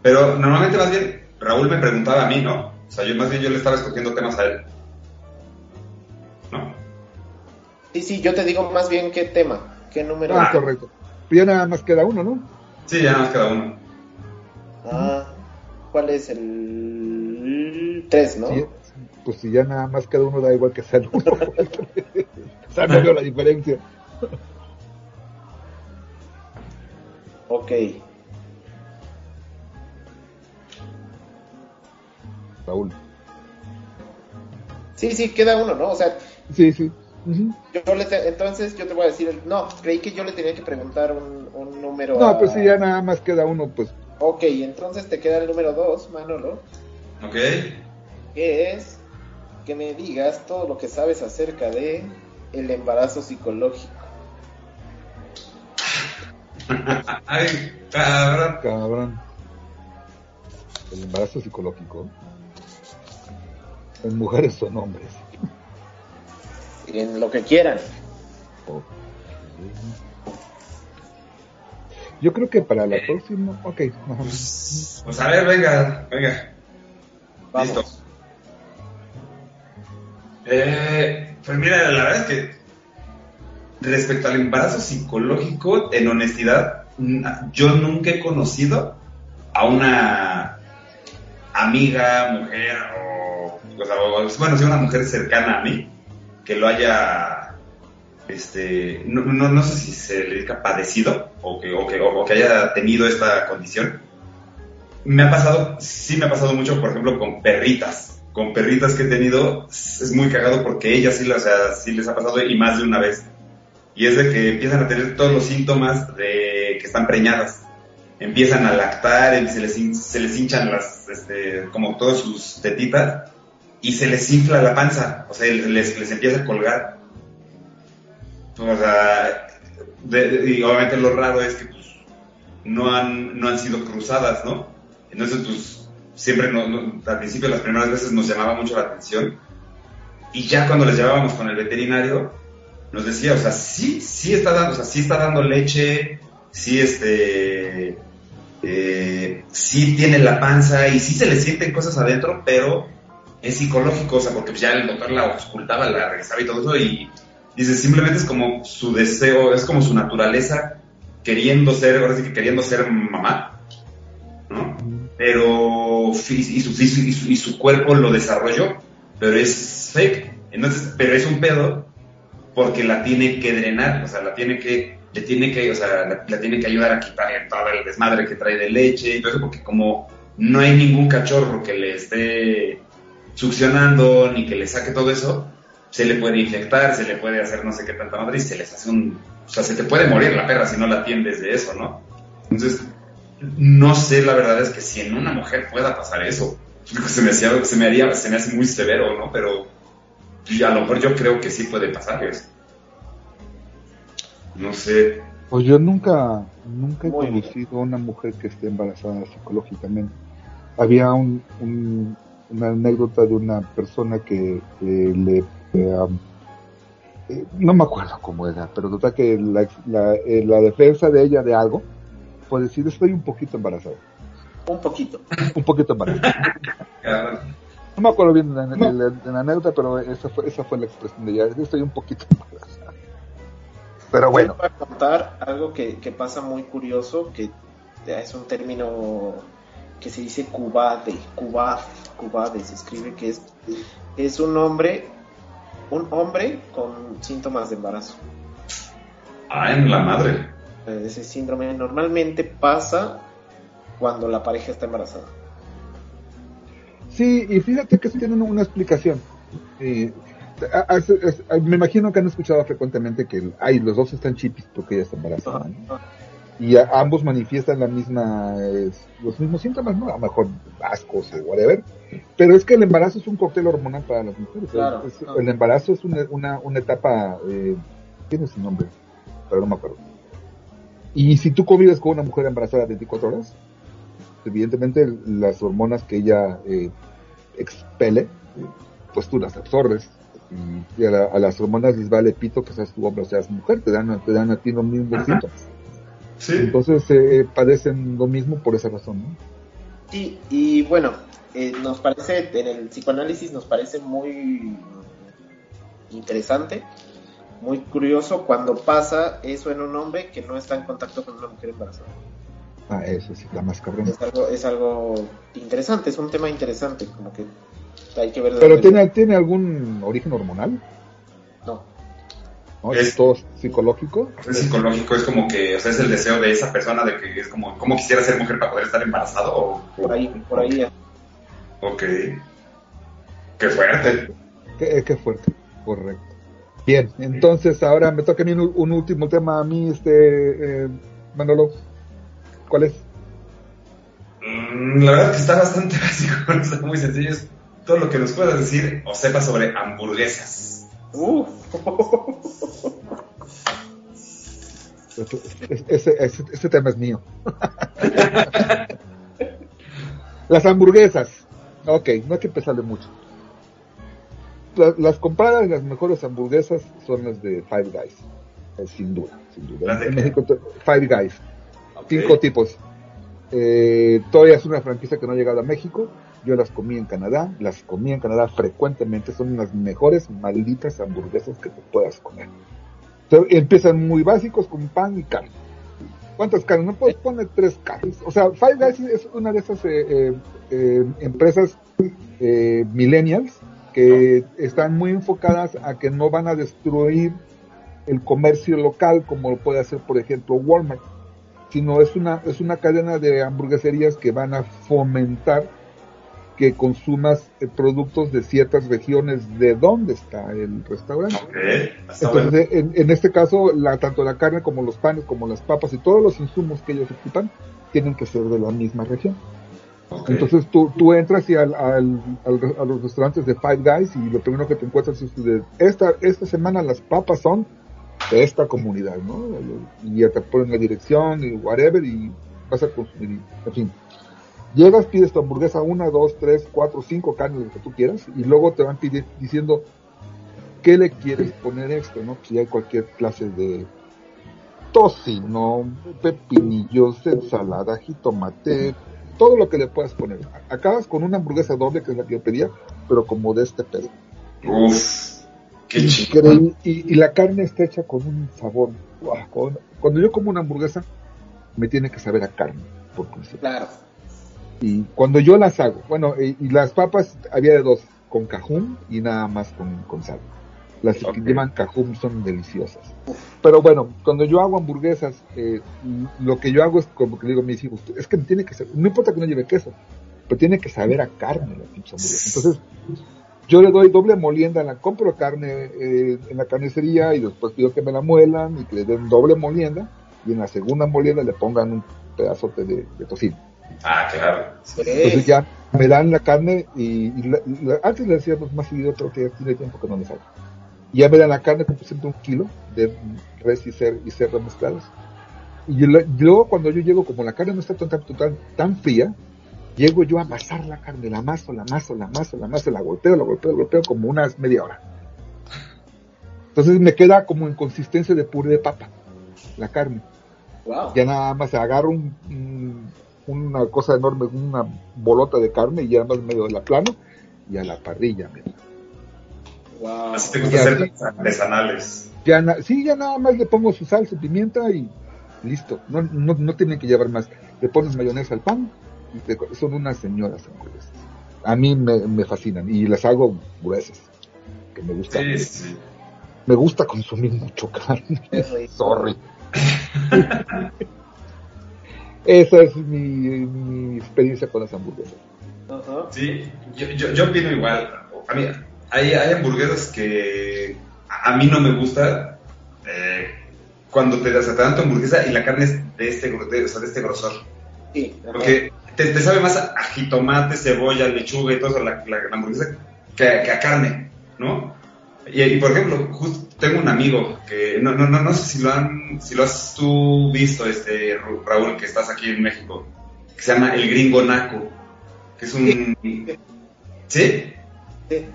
pero normalmente más bien Raúl me preguntaba a mí, ¿no? O sea, yo más bien yo le estaba escogiendo temas a él. ¿No? Sí, sí, yo te digo más bien qué tema, qué número. Ah, correcto. Ya nada más queda uno, ¿no? Sí, ya nos queda uno. Ah, ¿cuál es el 3, no? Sí, pues si ya nada más queda uno, da igual que sea el uno. o sea, no veo la diferencia. Ok. Raúl. Sí, sí, queda uno, ¿no? O sea, Sí, sí. Yo le te- entonces yo te voy a decir, el... no, creí que yo le tenía que preguntar un, un número. No, a- pues si ya nada más queda uno, pues Ok, entonces te queda el número 2, Manolo, ¿Ok? que es que me digas todo lo que sabes acerca de el embarazo psicológico. Ay, cabrón. cabrón. El embarazo psicológico. En mujeres son hombres. En lo que quieran. Yo creo que para la próxima. Ok. Pues, pues a ver, venga, venga. Vamos. Listo. Eh, pues mira, la verdad es que respecto al embarazo psicológico, en honestidad, yo nunca he conocido a una amiga, mujer o, o sea, bueno, sí, una mujer cercana a mí que lo haya, este, no, no, no sé si se le diga padecido o que, o que, o que haya tenido esta condición. Me ha pasado, sí me ha pasado mucho, por ejemplo, con perritas. Con perritas que he tenido, es muy cagado porque ellas sí, o sea, sí les ha pasado y más de una vez. Y es de que empiezan a tener todos los síntomas de que están preñadas. Empiezan a lactar, se les, se les hinchan las, este, como todas sus tetitas y se les infla la panza. O sea, les, les empieza a colgar. O sea, de- de- y obviamente lo raro es que pues, no, han, no han sido cruzadas, ¿no? Entonces, pues, siempre, no, no- al principio, las primeras veces nos llamaba mucho la atención. Y ya cuando les llevábamos con el veterinario, nos decía, o sea, sí, sí está dando, o sea, sí está dando leche, sí, este, eh, sí tiene la panza y sí se le sienten cosas adentro, pero es psicológico, o sea, porque ya el doctor la ocultaba, la regresaba y todo eso, y dice, simplemente es como su deseo, es como su naturaleza queriendo ser, ahora sí que queriendo ser mamá, ¿no? Pero, y su, y y su cuerpo lo desarrolló, pero es fake, entonces, pero es un pedo porque la tiene que drenar, o sea, la tiene que, le tiene que, o sea, la, la tiene que ayudar a quitar todo el desmadre que trae de leche y todo eso, porque como no hay ningún cachorro que le esté succionando ni que le saque todo eso, se le puede infectar, se le puede hacer no sé qué tanta madre y se les hace un, o sea, se te puede morir la perra si no la atiendes de eso, ¿no? Entonces, no sé, la verdad es que si en una mujer pueda pasar eso, se me, hacía, se me haría, se me hace muy severo, ¿no? Pero y a lo mejor yo creo que sí puede pasar eso. No sé. Pues yo nunca, nunca he Muy bien. conocido a una mujer que esté embarazada psicológicamente. Había un, un- una anécdota de una persona que, le, um, no me acuerdo cómo era, pero total que la, la, eh, la defensa de ella de algo, pues decir estoy un poquito embarazada, Un poquito. un poquito embarazada. No me acuerdo bien de la, de la- de la anécdota, pero esa fue, esa fue la expresión de ella, estoy un poquito embarazada. Pero bueno, Voy a contar algo que, que pasa muy curioso, que es un término que se dice cubade, cubad, cubade, se escribe que es, es un hombre, un hombre con síntomas de embarazo. Ah, en la madre. Ese síndrome normalmente pasa cuando la pareja está embarazada. Sí, y fíjate que eso tiene una, explicación. Eh, a- a- es- a- me imagino que han escuchado frecuentemente que ay, los dos están chipis porque ella está embarazada. ¿no? Y a- ambos manifiestan la misma, es- los mismos síntomas, ¿no? A lo mejor ascos o whatever. Pero es que el embarazo es un cóctel hormonal para las mujeres. Claro. Es- el embarazo es una, una, una etapa, eh, tiene su nombre, pero no me acuerdo. Y si tú convives con una mujer embarazada 24 horas, evidentemente las hormonas que ella eh, expele, eh, pues tú las absorbes. Y, y a, la- a las hormonas les vale pito que seas tu hombre o seas mujer, te dan, te dan a ti los mismos síntomas. Sí. Entonces eh, padecen lo mismo por esa razón, ¿no? Sí, y bueno, eh, nos parece, en el psicoanálisis nos parece muy interesante, muy curioso cuando pasa eso en un hombre que no está en contacto con una mujer embarazada. Ah, eso sí, la más cabrón. Es algo, es algo interesante, es un tema interesante, como que hay que ver Pero tiene, tiene algún origen hormonal, ¿no? Es- Es todo psicológico. Es psicológico, es como que, o sea, es el deseo de esa persona de que es como, ¿cómo quisiera ser mujer para poder estar embarazado? O, por ahí, por ahí. Ok. Qué fuerte. Qué, qué fuerte, correcto. Bien, entonces ahora me toca a mí un, un último tema a mí, este, eh, Manolo. ¿Cuál es? Mm, la verdad que está bastante básico, está muy sencillo. Es todo lo que nos puedas decir o sepas sobre hamburguesas. Ese, ese- tema es mío. Las hamburguesas. Ok, no hay que empezarle mucho. La- las compradas, las mejores hamburguesas son las de Five Guys. Eh, sin duda, sin duda. ¿Las En? México, Five Guys. Cinco tipos. Eh, todavía es una franquicia que no ha llegado a México. Yo las comí en Canadá. Las comí en Canadá frecuentemente. Son las mejores malditas hamburguesas que te puedas comer. Empiezan muy básicos con pan y carne. ¿Cuántas carnes? No puedes poner tres carnes. O sea, Five Guys es una de esas eh, eh, eh, empresas eh, millennials que están muy enfocadas a que no van a destruir el comercio local como lo puede hacer, por ejemplo, Walmart, sino es una, es una cadena de hamburgueserías que van a fomentar que consumas eh, productos de ciertas regiones de donde está el restaurante. Ok. Está bueno. Entonces, en, en este caso, la, tanto la carne como los panes, como las papas y todos los insumos que ellos ocupan tienen que ser de la misma región. Ok. Entonces tú, tú entras y al, al- al- a los restaurantes de Five Guys y lo primero que te encuentras es de esta, esta semana las papas son de esta comunidad, ¿no? Y ya te ponen la dirección y whatever y vas a consumir, en fin. Llegas, pides tu hamburguesa, una, dos, tres, cuatro, cinco carnes, lo que tú quieras, y luego te van pidi- diciendo qué le quieres poner extra, ¿no? Pues ya hay cualquier clase de tocino, pepinillos, ensalada, jitomate, todo lo que le puedas poner. Acabas con una hamburguesa doble, que es la que yo pedía, pero como de este pedo. Uf. Qué. Y, y la carne está hecha con un sabor. cuando yo como una hamburguesa, me tiene que saber a carne, por principio. Claro. Y cuando yo las hago, bueno, y, y las papas había de dos, con cajún y nada más con, con sal. Las que llevan cajún son deliciosas. Pero bueno, cuando yo hago hamburguesas, eh, lo que yo hago es como que digo a mis hijos, es que tiene que ser, no importa que no lleve queso, pero tiene que saber a carne la pinche hamburguesa. Entonces, yo le doy doble molienda, la compro carne eh, en la carnicería y después pido que me la muelan y que le den doble molienda y en la segunda molienda le pongan un pedazote de, de tocino. Ah, claro. Entonces ya me dan la carne y, y la- y la- antes le decíamos más seguido, creo que ya tiene tiempo que no hago. Y ya me dan la carne, como siempre un kilo de res y, cer, y cerdo mezclados. Y yo luego cuando yo llego, como la carne no está tan, tan, tan, tan fría, llego yo a amasar la carne, la amaso, la amaso, la amaso, la amaso, la golpeo, la golpeo, la golpeo como unas media hora. Entonces me queda como en consistencia de puré de papa, la carne. Wow. Ya nada más agarro un, un- una cosa enorme, una bolota de carne y ya nada más medio de la plano y a la parrilla. mira. Wow. Así te gusta hacer artesanales. Ya na- sí, ya nada más le pongo su sal, su pimienta y listo. No, no, no tienen que llevar más. Le pones mayonesa al pan y te- son unas señoras hamburguesas. A mí me, me fascinan y las hago gruesas. Que me gusta. Sí, sí. Me gusta consumir mucho carne. Sorry. Esa es mi, mi experiencia con las hamburguesas. Sí, yo, yo, yo opino igual. A mí, hay, hay hamburguesas que a a mí no me gusta eh, cuando te, te dan tu hamburguesa y la carne es de este, de, o sea, de este grosor. Sí. Porque te, te sabe más a, a jitomate, cebolla, lechuga y todo eso, la, la- la hamburguesa, que, que a carne, ¿no? Y, y, por ejemplo, justo tengo un amigo que no, no, no, no sé si lo han, si lo has tú visto, este Raúl, que estás aquí en México, que se llama El Gringo Naco, que es un... ¿Sí? Sí.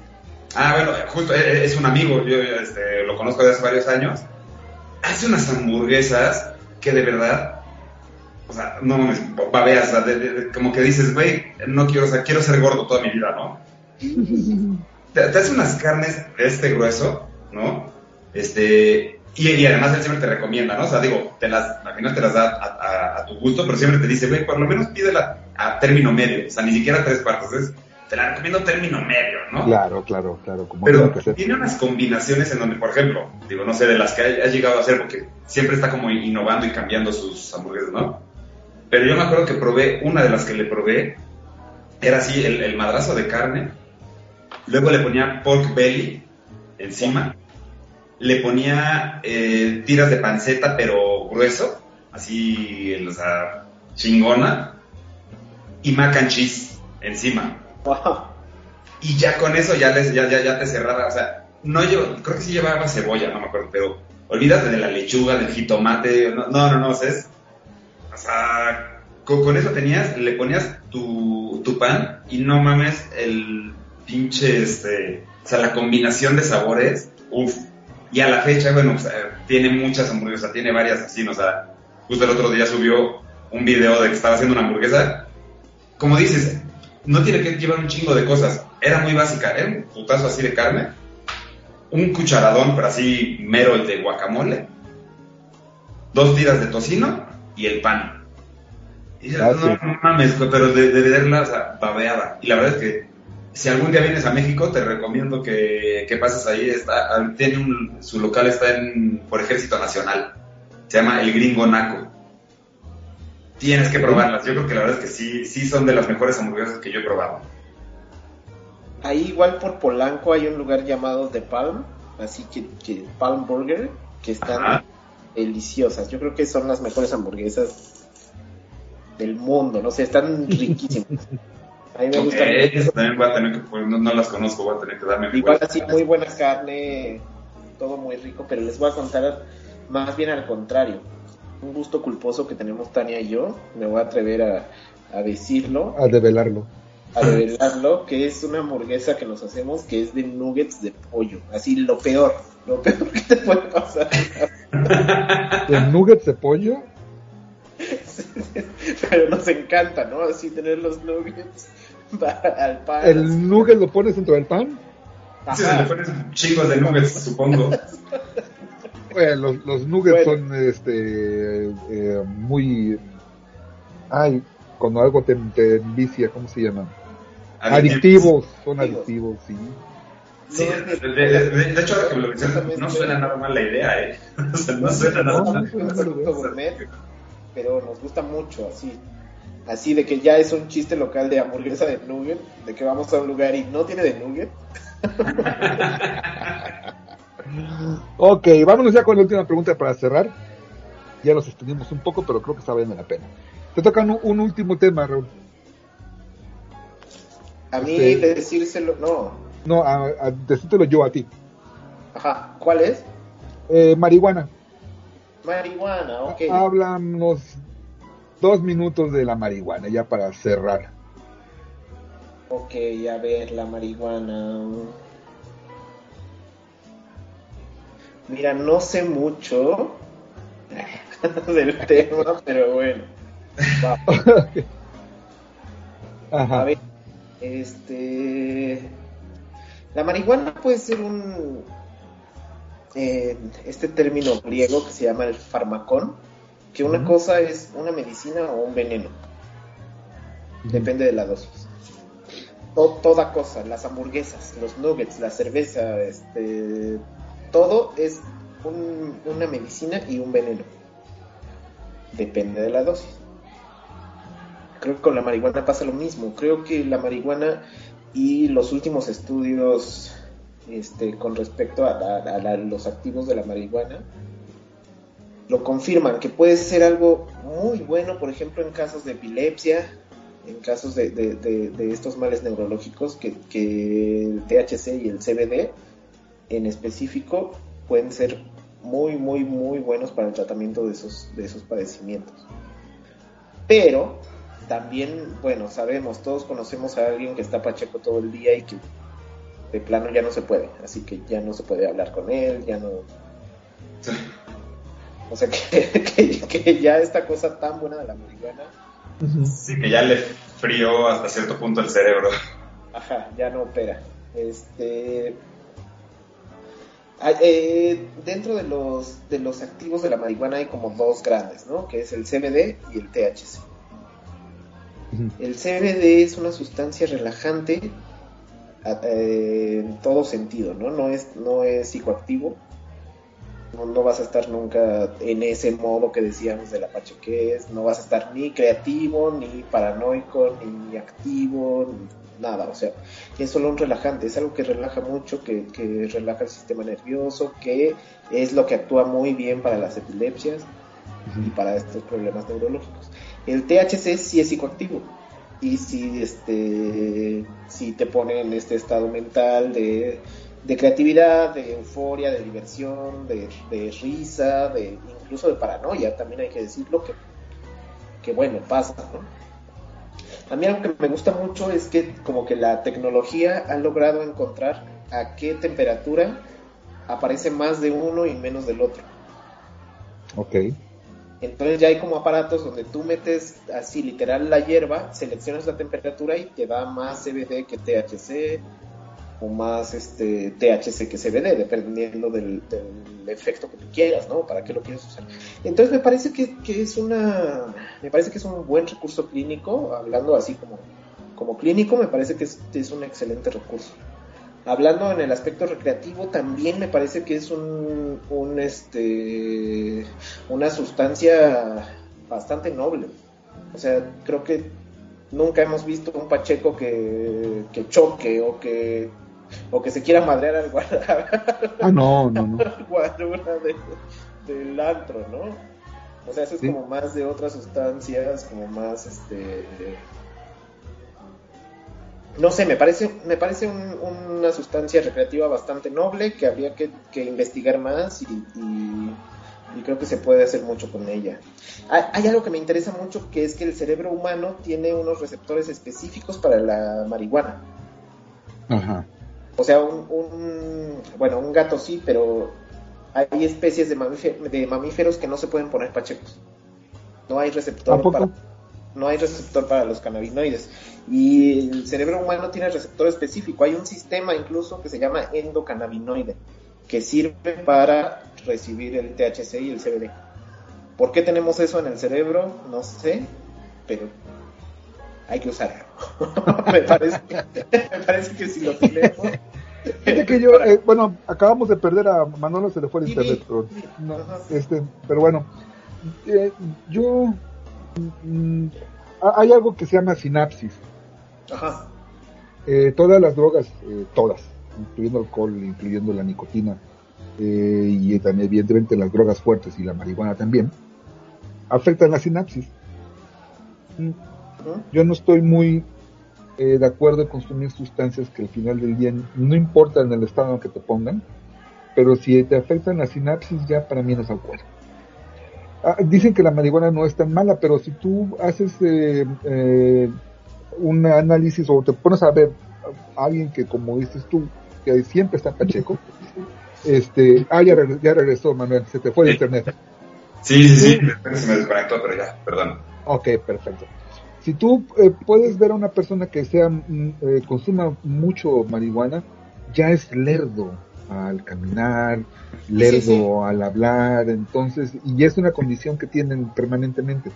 Ah, bueno, justo eh, es un amigo, yo este, lo conozco desde hace varios años. Hace unas hamburguesas que de verdad, o sea, no mames, babeas, o sea, de- de- de- como que dices, güey, no quiero, o sea, quiero ser gordo toda mi vida, ¿no? Te, te hace unas carnes de este grueso, ¿no? Este, y, y además él siempre te recomienda, ¿no? O sea, digo, te las, al final te las da a, a- a tu gusto, pero siempre te dice, güey, por lo menos pídela a término medio, o sea, ni siquiera tres cuartos, es, te la recomiendo término medio, ¿no? Claro, claro, claro. Como Pero tiene que ser. tiene unas combinaciones en donde, por ejemplo, digo, no sé, de las que ha, ha llegado a hacer, porque siempre está como innovando y cambiando sus hamburguesas, ¿no? Pero yo me acuerdo que probé, una de las que le probé, era así, el, el madrazo de carne, luego le ponía pork belly encima, le ponía eh, tiras de panceta, pero grueso, así, o sea, chingona, y mac and cheese encima. Wow. Y ya con eso ya, les, ya, ya, ya te cerraba, o sea, no llevo, creo que sí llevaba cebolla, no me acuerdo, pero olvídate de la lechuga, del jitomate, no, no, no, no, o sea, es- o sea, con, con eso tenías, le ponías tu, tu pan y no mames el pinche, este, o sea, la combinación de sabores, uff, y a la fecha, bueno, o sea, tiene muchas hamburguesas, tiene varias así, ¿no? o sea, justo el otro día subió un video de que estaba haciendo una hamburguesa, como dices, no tiene que llevar un chingo de cosas. Era muy básica. Era un putazo así de carne, un cucharadón, pero así mero el de guacamole, dos tiras de tocino y el pan. Y Ah, no, sí. mames, pero de, de verla, o sea, babeaba. Y la verdad es que si algún día vienes a México, te recomiendo que, que pases ahí. Está, tiene un, su local está en, por Ejército Nacional. Se llama El Gringo Naco. Tienes que probarlas. Yo creo que la verdad es que sí, sí son de las mejores hamburguesas que yo he probado. Ahí igual por Polanco hay un lugar llamado The Palm, así que, que Palm Burger, que están Ajá. deliciosas. Yo creo que son las mejores hamburguesas del mundo, no sé, están riquísimas. A mí me esas también voy a tener que, pues, no, no las conozco, voy a tener que darme Igual así muy buena carne, todo muy rico, pero les voy a contar más bien al contrario. Un gusto culposo que tenemos Tania y yo, me voy a atrever a, a decirlo, A develarlo. a revelarlo, que es una hamburguesa que nos hacemos que es de nuggets de pollo. Así lo peor, lo peor que te puede pasar. De nuggets de pollo. Pero nos encanta, ¿no? Así tener los nuggets para- al pan. El nugget lo pones dentro del pan. Sí, se le ponen chingos de nuggets, supongo. Bueno, los, los nuggets Bueno. son este eh, muy ay cuando algo te, te envicia cómo se llaman adictivos son Adictivos. adictivos sí Sí, de, de- de- de hecho, ahora que me lo mencionas, no suena nada mal la idea, ¿eh? O sea, no suena nada No, no mal. suena un mal. producto gourmet, pero nos gusta mucho así. Así de que ya es un chiste local de hamburguesa de nugget, de que vamos a un lugar y no tiene de nugget. Ok, vámonos ya con la última pregunta para cerrar ya nos extendimos un poco pero creo que está valiendo la pena te toca un, un último tema Raúl A mí de decírselo, no. no a, a decírtelo yo a ti Ajá, ¿cuál es? Eh, marihuana Marihuana, ok. Háblanos dos minutos de la marihuana, ya para cerrar. Ok, a ver, la marihuana. Mira, no sé mucho del tema, pero bueno. Va. A Ajá. ver, este. La marihuana puede ser un. eh, este término griego que se llama el farmacón, que una cosa es una medicina o un veneno, depende de la dosis. To- toda cosa, las hamburguesas, los nuggets, la cerveza, este, todo es un- una medicina y un veneno. Depende de la dosis. Creo que con la marihuana pasa lo mismo. Creo que la marihuana y los últimos estudios este, con respecto a, a- a la- los activos de la marihuana lo confirman, que puede ser algo muy bueno, por ejemplo, en casos de epilepsia, en casos de, estos males neurológicos, que, que el THC y el CBD en específico pueden ser muy, muy, muy buenos para el tratamiento de esos, de esos padecimientos. Pero también, bueno, sabemos, todos conocemos a alguien que está pacheco todo el día y que de plano ya no se puede, así que ya no se puede hablar con él, ya no... O sea, que, que, que ya esta cosa tan buena de la marihuana. Sí, que ya le frío hasta cierto punto el cerebro. ajá, ya no opera. Este... ah, eh, dentro de los, de los activos de la marihuana hay como dos grandes, ¿no? Que es el CBD y el THC. El CBD es una sustancia relajante a- eh, en todo sentido, ¿no? No es, no es psicoactivo. No, no vas a estar nunca en ese modo que decíamos de la pachequez. No vas a estar ni creativo, ni paranoico, ni activo, ni nada. O sea, es solo un relajante. Es algo que relaja mucho, que, que relaja el sistema nervioso, que es lo que actúa muy bien para las epilepsias y para estos problemas neurológicos. El THC sí es psicoactivo y sí, este, sí te pone en este estado mental de, de creatividad, de euforia, de diversión, de, de risa, de incluso de paranoia, también hay que decirlo que, que bueno, pasa, ¿no? A mí algo que me gusta mucho es que como que la tecnología ha logrado encontrar a qué temperatura aparece más de uno y menos del otro. Ok. Entonces ya hay como aparatos donde tú metes así literal la hierba, seleccionas la temperatura y te da más CBD que THC o más este THC que CBD, dependiendo del, efecto que tú quieras, ¿no? Para qué lo quieres usar. Entonces me parece que, que es una, me parece que es un buen recurso clínico, hablando así como, como clínico, me parece que es, es un excelente recurso. Hablando en el aspecto recreativo, también me parece que es un, un este, una sustancia bastante noble. O sea, creo que nunca hemos visto un pacheco que, que choque o que, o que se quiera madrear al guarda, Ah, no, no, no. al guarura de- del antro, ¿no? O sea, eso es Sí. como más de otras sustancias, como más, este... No sé, me parece, me parece un- una sustancia recreativa bastante noble que habría que, que investigar más y, y- y creo que se puede hacer mucho con ella. Hay, hay algo que me interesa mucho que es que el cerebro humano tiene unos receptores específicos para la marihuana. Ajá. O sea, un, un- bueno, un gato sí, pero hay especies de, mamífe- de mamíferos que no se pueden poner pachecos. No hay ¿A receptor para no hay receptor para los cannabinoides. Y el cerebro humano tiene receptor específico. Hay un sistema incluso que se llama endocannabinoide, que sirve para recibir el THC y el CBD. ¿Por qué tenemos eso en el cerebro? No sé, pero hay que usarlo. me, parece, me parece que si lo tenemos... Fíjate que yo, eh, bueno, acabamos de perder a Manolo, se le fue el internet, pero, no, este, pero bueno, eh, yo, mm, ha- hay algo que se llama sinapsis. Ajá. Eh, todas las drogas, eh, todas, incluyendo alcohol, incluyendo la nicotina, y también evidentemente las drogas fuertes y la marihuana también, afectan la sinapsis. Mm, Yo no estoy muy eh, de acuerdo en consumir sustancias que al final del día no importa en el estado en que te pongan, pero si te afectan la sinapsis ya para mí no es alcohol. ah, dicen que la marihuana no es tan mala, pero si tú haces eh, eh, un análisis o te pones a ver a alguien que, como dices tú, que siempre está pacheco, este, ah, ya, regresó, ya regresó Manuel, se te fue el internet. Sí, sí, sí, se me desconectó, pero ya, perdón. Ok, perfecto. Si tú eh, puedes ver a una persona que sea mm, eh, consuma mucho marihuana, ya es lerdo al caminar, lerdo Sí, sí. al hablar, entonces, y es una condición que tienen permanentemente.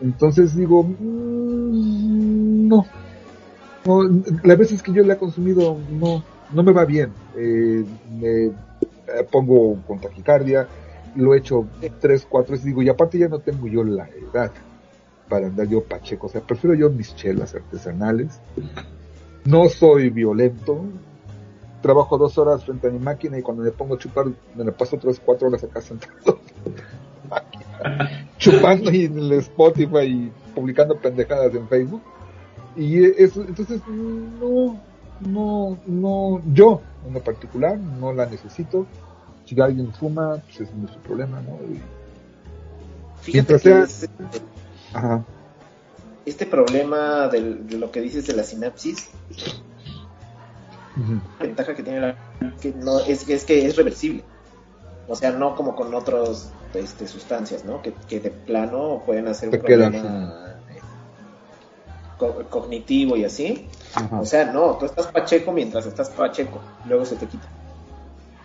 Entonces digo, mm, no, no, las veces que yo la he consumido no, no me va bien. Eh, me eh, pongo con taquicardia, lo he hecho tres, cuatro veces, digo, y aparte ya no tengo yo la edad para andar yo pacheco, o sea, prefiero yo mis chelas artesanales. No soy violento. Trabajo dos horas frente a mi máquina y cuando me pongo a chupar me la paso tres, cuatro horas acá sentado. chupando y en el Spotify y publicando pendejadas en Facebook. Y eso, entonces, no, no, no, yo en lo particular no la necesito. Si alguien fuma, pues es su problema, ¿no? Y- Fíjate Mientras que sea- es- ajá. este problema del- de lo que dices de la sinapsis, la ventaja que tiene la que no es, es que es reversible. O sea, no como con otras este, sustancias, ¿no? Que, que de plano pueden hacer un problema eh, co- cognitivo y así. Ajá. O sea, no, tú estás pacheco mientras estás pacheco, luego se te quita.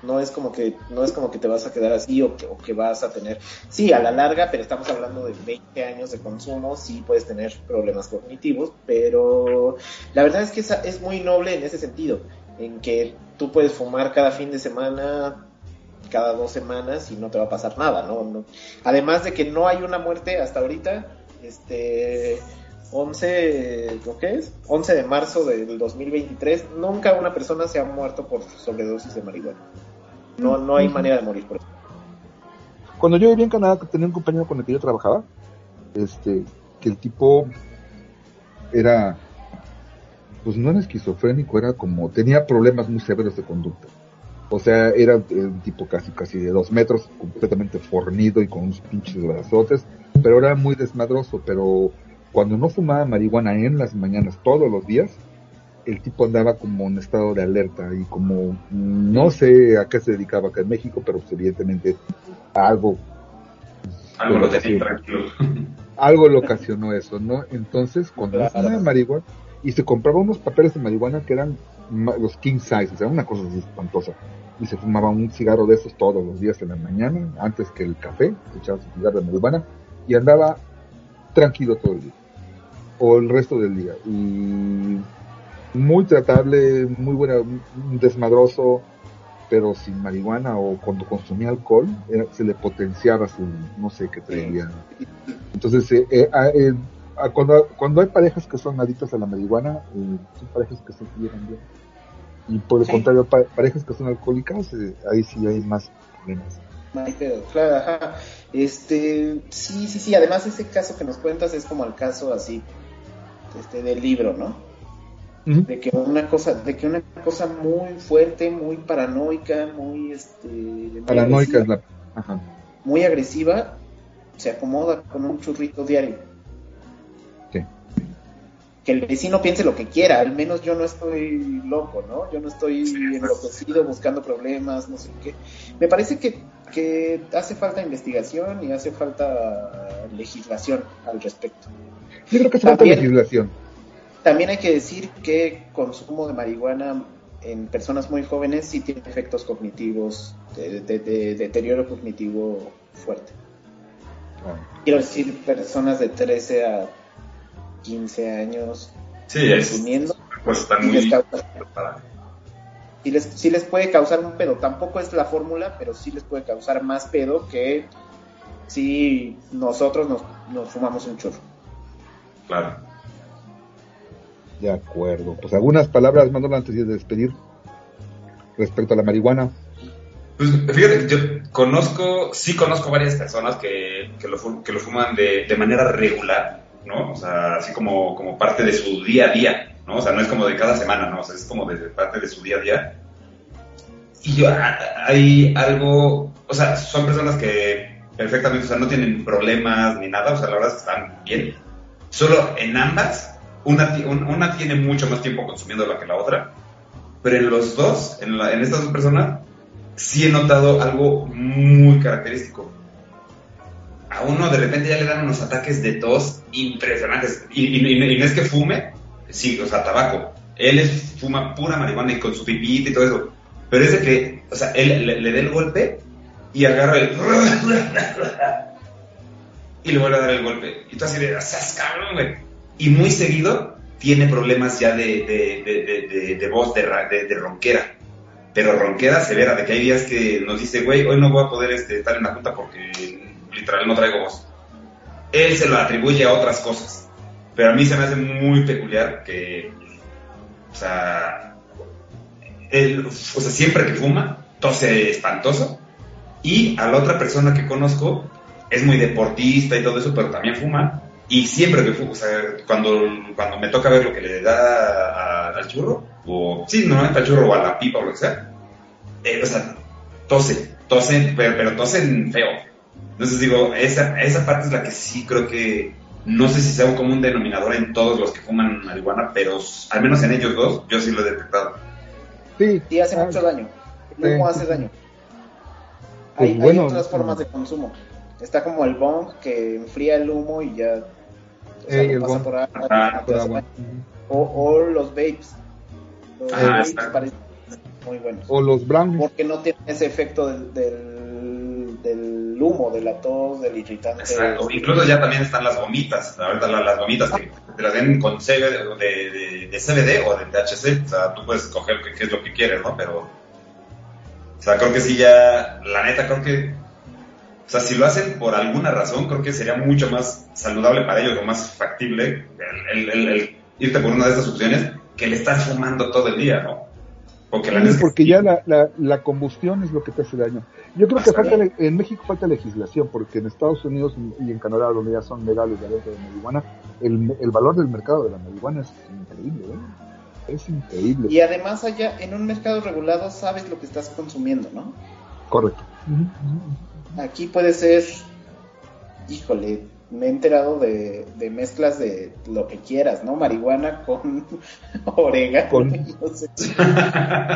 No es como que no es como que te vas a quedar así o que, o que vas a tener, sí, a la larga, pero estamos hablando de 20 años de consumo, sí puedes tener problemas cognitivos, pero la verdad es que esa- es muy noble en ese sentido, en que tú puedes fumar cada fin de semana, cada dos semanas y no te va a pasar nada, ¿no? No- Además de que no hay una muerte hasta ahorita, este 11, ¿lo qué es? 11 de marzo del 2023, nunca una persona se ha muerto por sobredosis de marihuana. No, no hay manera de morir por eso. Cuando yo vivía en Canadá, tenía un compañero con el que yo trabajaba, este, que el tipo era, pues no era esquizofrénico, era como, tenía problemas muy severos de conducta. O sea, era un tipo casi, casi de dos metros, completamente fornido y con unos pinches brazotes, pero era muy desmadroso, pero cuando no fumaba marihuana en las mañanas todos los días, el tipo andaba como en estado de alerta y como mm, no sé a qué se dedicaba acá en México, pero pues, evidentemente a algo Algo lo Sí. tenía tranquilo. algo le ocasionó eso, ¿no? Entonces, cuando Claro. fumaba marihuana y se compraba unos papeles de marihuana que eran los king size, o sea, una cosa así espantosa. Y se fumaba un cigarro de esos todos los días en la mañana, antes que el café, se echaba su cigarro de marihuana y andaba tranquilo todo el día. O el resto del día. Y muy tratable, muy buena, desmadroso, pero sin marihuana o cuando consumía alcohol, era- se le potenciaba su, no sé qué traía. Entonces, eh, eh, ah, eh, ah, cuando, cuando hay parejas que son adictas a la marihuana, eh, son parejas que se llevan bien. Y por el Sí. contrario, pa- parejas que son alcohólicas, eh, ahí sí hay más problemas. Claro, ajá. Este, sí, sí, sí, además ese caso que nos cuentas es como el caso así, este, del libro, ¿no? De que una cosa de que una cosa muy fuerte muy paranoica muy este muy Paranoica es agresiva, la... Ajá. muy agresiva se acomoda con un churrito diario Sí. que el vecino piense lo que quiera al menos yo no estoy loco no yo no estoy enloquecido buscando problemas no sé qué me parece que que hace falta investigación y hace falta legislación al respecto Yo creo que hace falta legislación. También hay que decir que consumo de marihuana en personas muy jóvenes sí tiene efectos cognitivos, de, de- de deterioro cognitivo fuerte. Ah, Quiero decir, personas de 13 a 15 años Sí, es. consumiendo, Pues están sí les, muy. causa- para- sí les, sí les puede causar un pedo. Tampoco es la fórmula, pero sí les puede causar más pedo que si nosotros nos, nos fumamos un churro. Claro. De acuerdo. Pues algunas palabras, Manolo, antes de despedir respecto a la marihuana. Pues fíjate, yo conozco, sí conozco varias personas que, que, lo, que lo fuman de, de manera regular, ¿no? O sea, así como, como parte de su día a día, ¿no? O sea, no es como de cada semana, ¿no? O sea, es como de parte de su día a día. Y yo, ah, hay algo, o sea, son personas que perfectamente, o sea, no tienen problemas ni nada, o sea, la verdad es que están bien. Solo en ambas, una, ti- un- una tiene mucho más tiempo consumiéndola que la otra, pero en los dos, en, la- en estas dos personas, sí he notado algo muy característico. A uno de repente ya le dan unos ataques de tos impresionantes. Y, no- es que fume, sí, o sea, tabaco. Él es, fuma pura marihuana y con su pipita y todo eso. Pero es que, o sea, él le, le da el golpe y agarra el... y le vuelve a dar el golpe. Y tú así de, "Sas, cabrón, güey. Y muy seguido tiene problemas ya de, de, de, de, voz, de ronquera. Pero ronquera severa, de que hay días que nos dice, güey, hoy no voy a poder este, estar en la junta porque literal no traigo voz. Él se lo atribuye a otras cosas. Pero a mí se me hace muy peculiar que, o sea, él, o sea, siempre que fuma, tose espantoso. Y a la otra persona que conozco es muy deportista y todo eso, pero también fuma. Y siempre que fuma, o sea, cuando, cuando me toca ver lo que le da a- al churro, o sí, normalmente al churro o a la pipa o lo que sea, eh, o sea, tose, tose, pero, pero tosen feo. Entonces digo, esa, esa parte es la que sí creo que, no sé si sea un común denominador en todos los que fuman marihuana, pero al menos en ellos dos, yo sí lo he detectado. Sí, Sí, hace mucho daño. Sí. hace daño. Pues hay, hay bueno, otras formas de consumo. Está como el bong que enfría el humo y ya o sea, Ey, lo el pasa bong. por agua, Ajá, no te por hace agua. daño. o, o los vapes. Los vapes exacto. parecen muy buenos. O los brownies. Porque no tienen ese efecto del, del, del humo, de la tos, del irritante. Exacto. Incluso ya también están las gomitas, ahorita la- las gomitas que te las den con CBD, de, de, de CBD o de THC, o sea, tú puedes escoger qué, qué es lo que quieres, ¿no? Pero, o sea, creo que sí ya, la neta, creo que, o sea, si lo hacen por alguna razón, creo que sería mucho más saludable para ellos o más factible el, el- el- el irte por una de estas opciones que el estar fumando todo el día, ¿no? Porque la Sí, que porque ya la, la, la combustión es lo que te hace daño. Yo creo que falta, le- en México falta legislación, porque en Estados Unidos y en Canadá, donde ya son legales la venta de marihuana, el, el valor del mercado de la marihuana es increíble, ¿eh? Es increíble. Y además allá, en un mercado regulado, sabes lo que estás consumiendo, ¿no? Correcto. Aquí puede ser, híjole, me he enterado de, de mezclas de lo que quieras, ¿no? Marihuana con orégano, Con- no sé.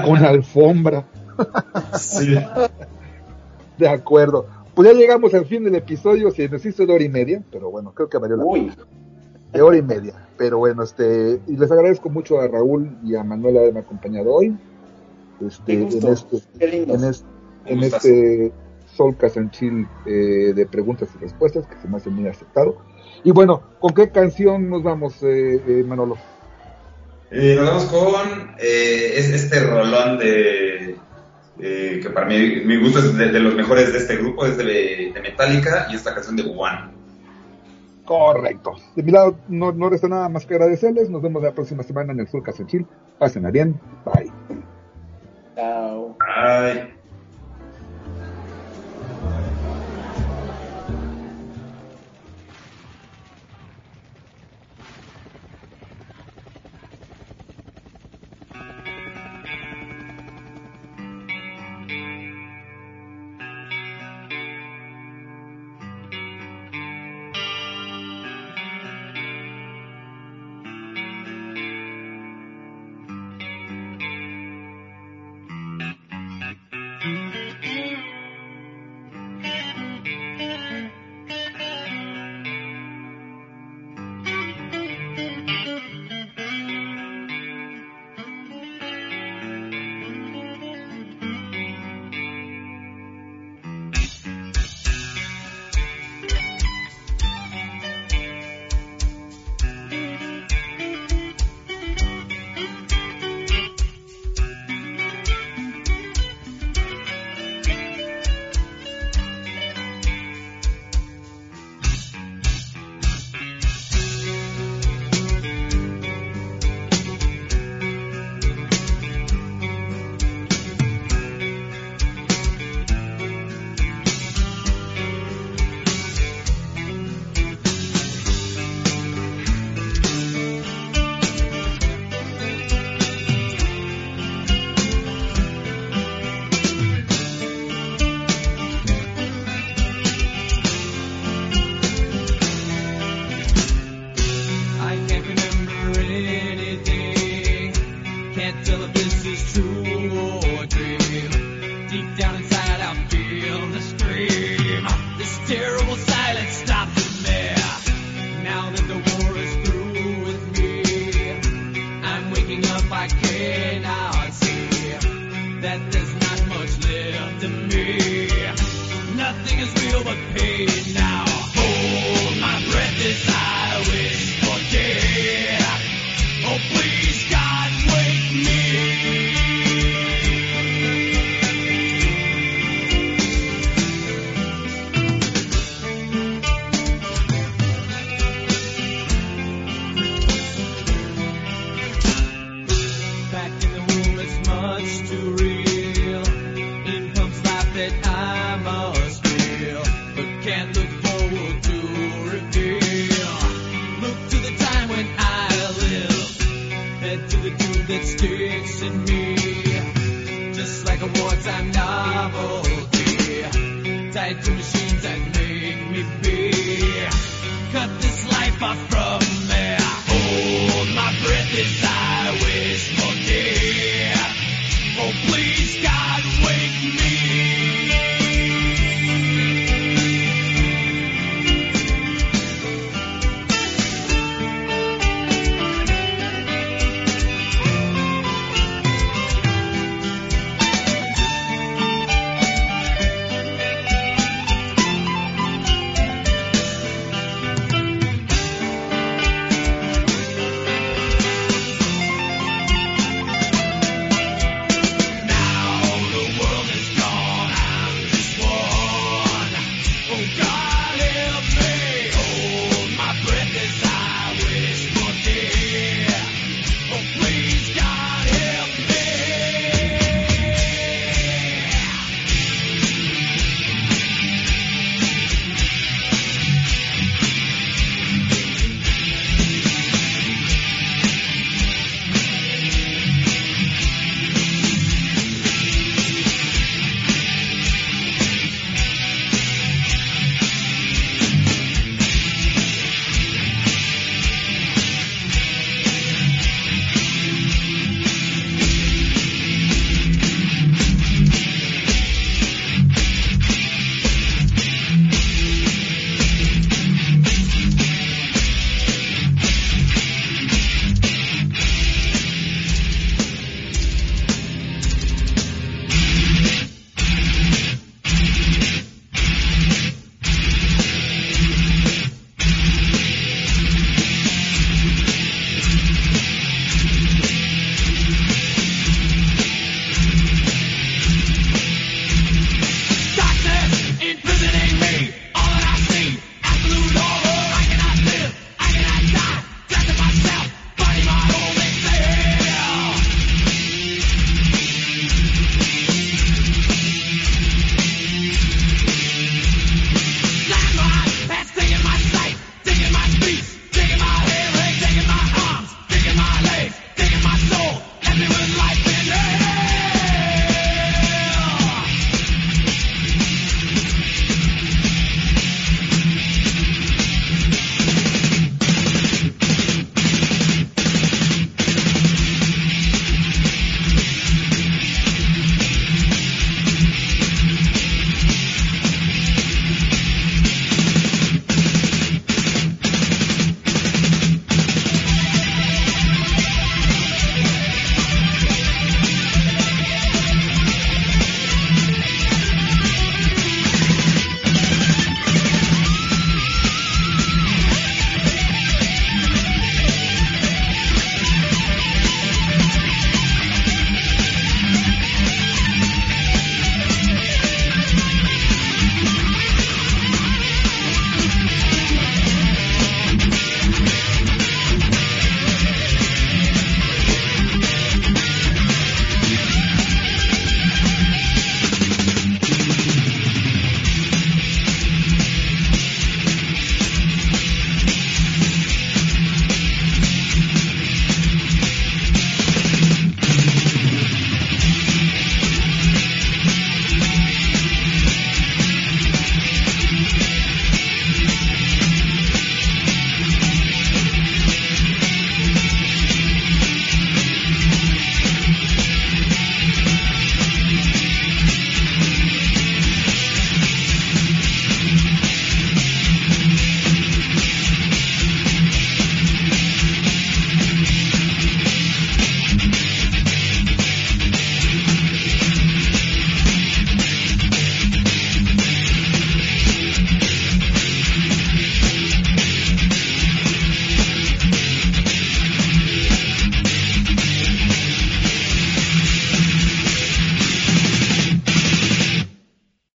Con alfombra. Sí. De acuerdo. Pues ya llegamos al fin del episodio, se nos hizo de hora y media, pero bueno, creo que valió la Uy, de hora y media. Pero bueno, este, y les agradezco mucho a Raúl y a Manuel haberme acompañado hoy. Este, qué en gusto, este, qué lindo. en este, en este And Chill eh, de preguntas y respuestas, que se me hace muy aceptado. Y bueno, ¿con qué canción nos vamos, eh, eh, Manolo? Eh, nos vamos con eh, es este rolón de eh, que para mí mi gusto es de, de los mejores de este grupo es de, de Metallica y esta canción de One. Correcto. De mi lado, no, no resta nada más que agradecerles. Nos vemos la próxima semana en el Soul and Chill. Pásenla bien. Bye. Chao. Ay.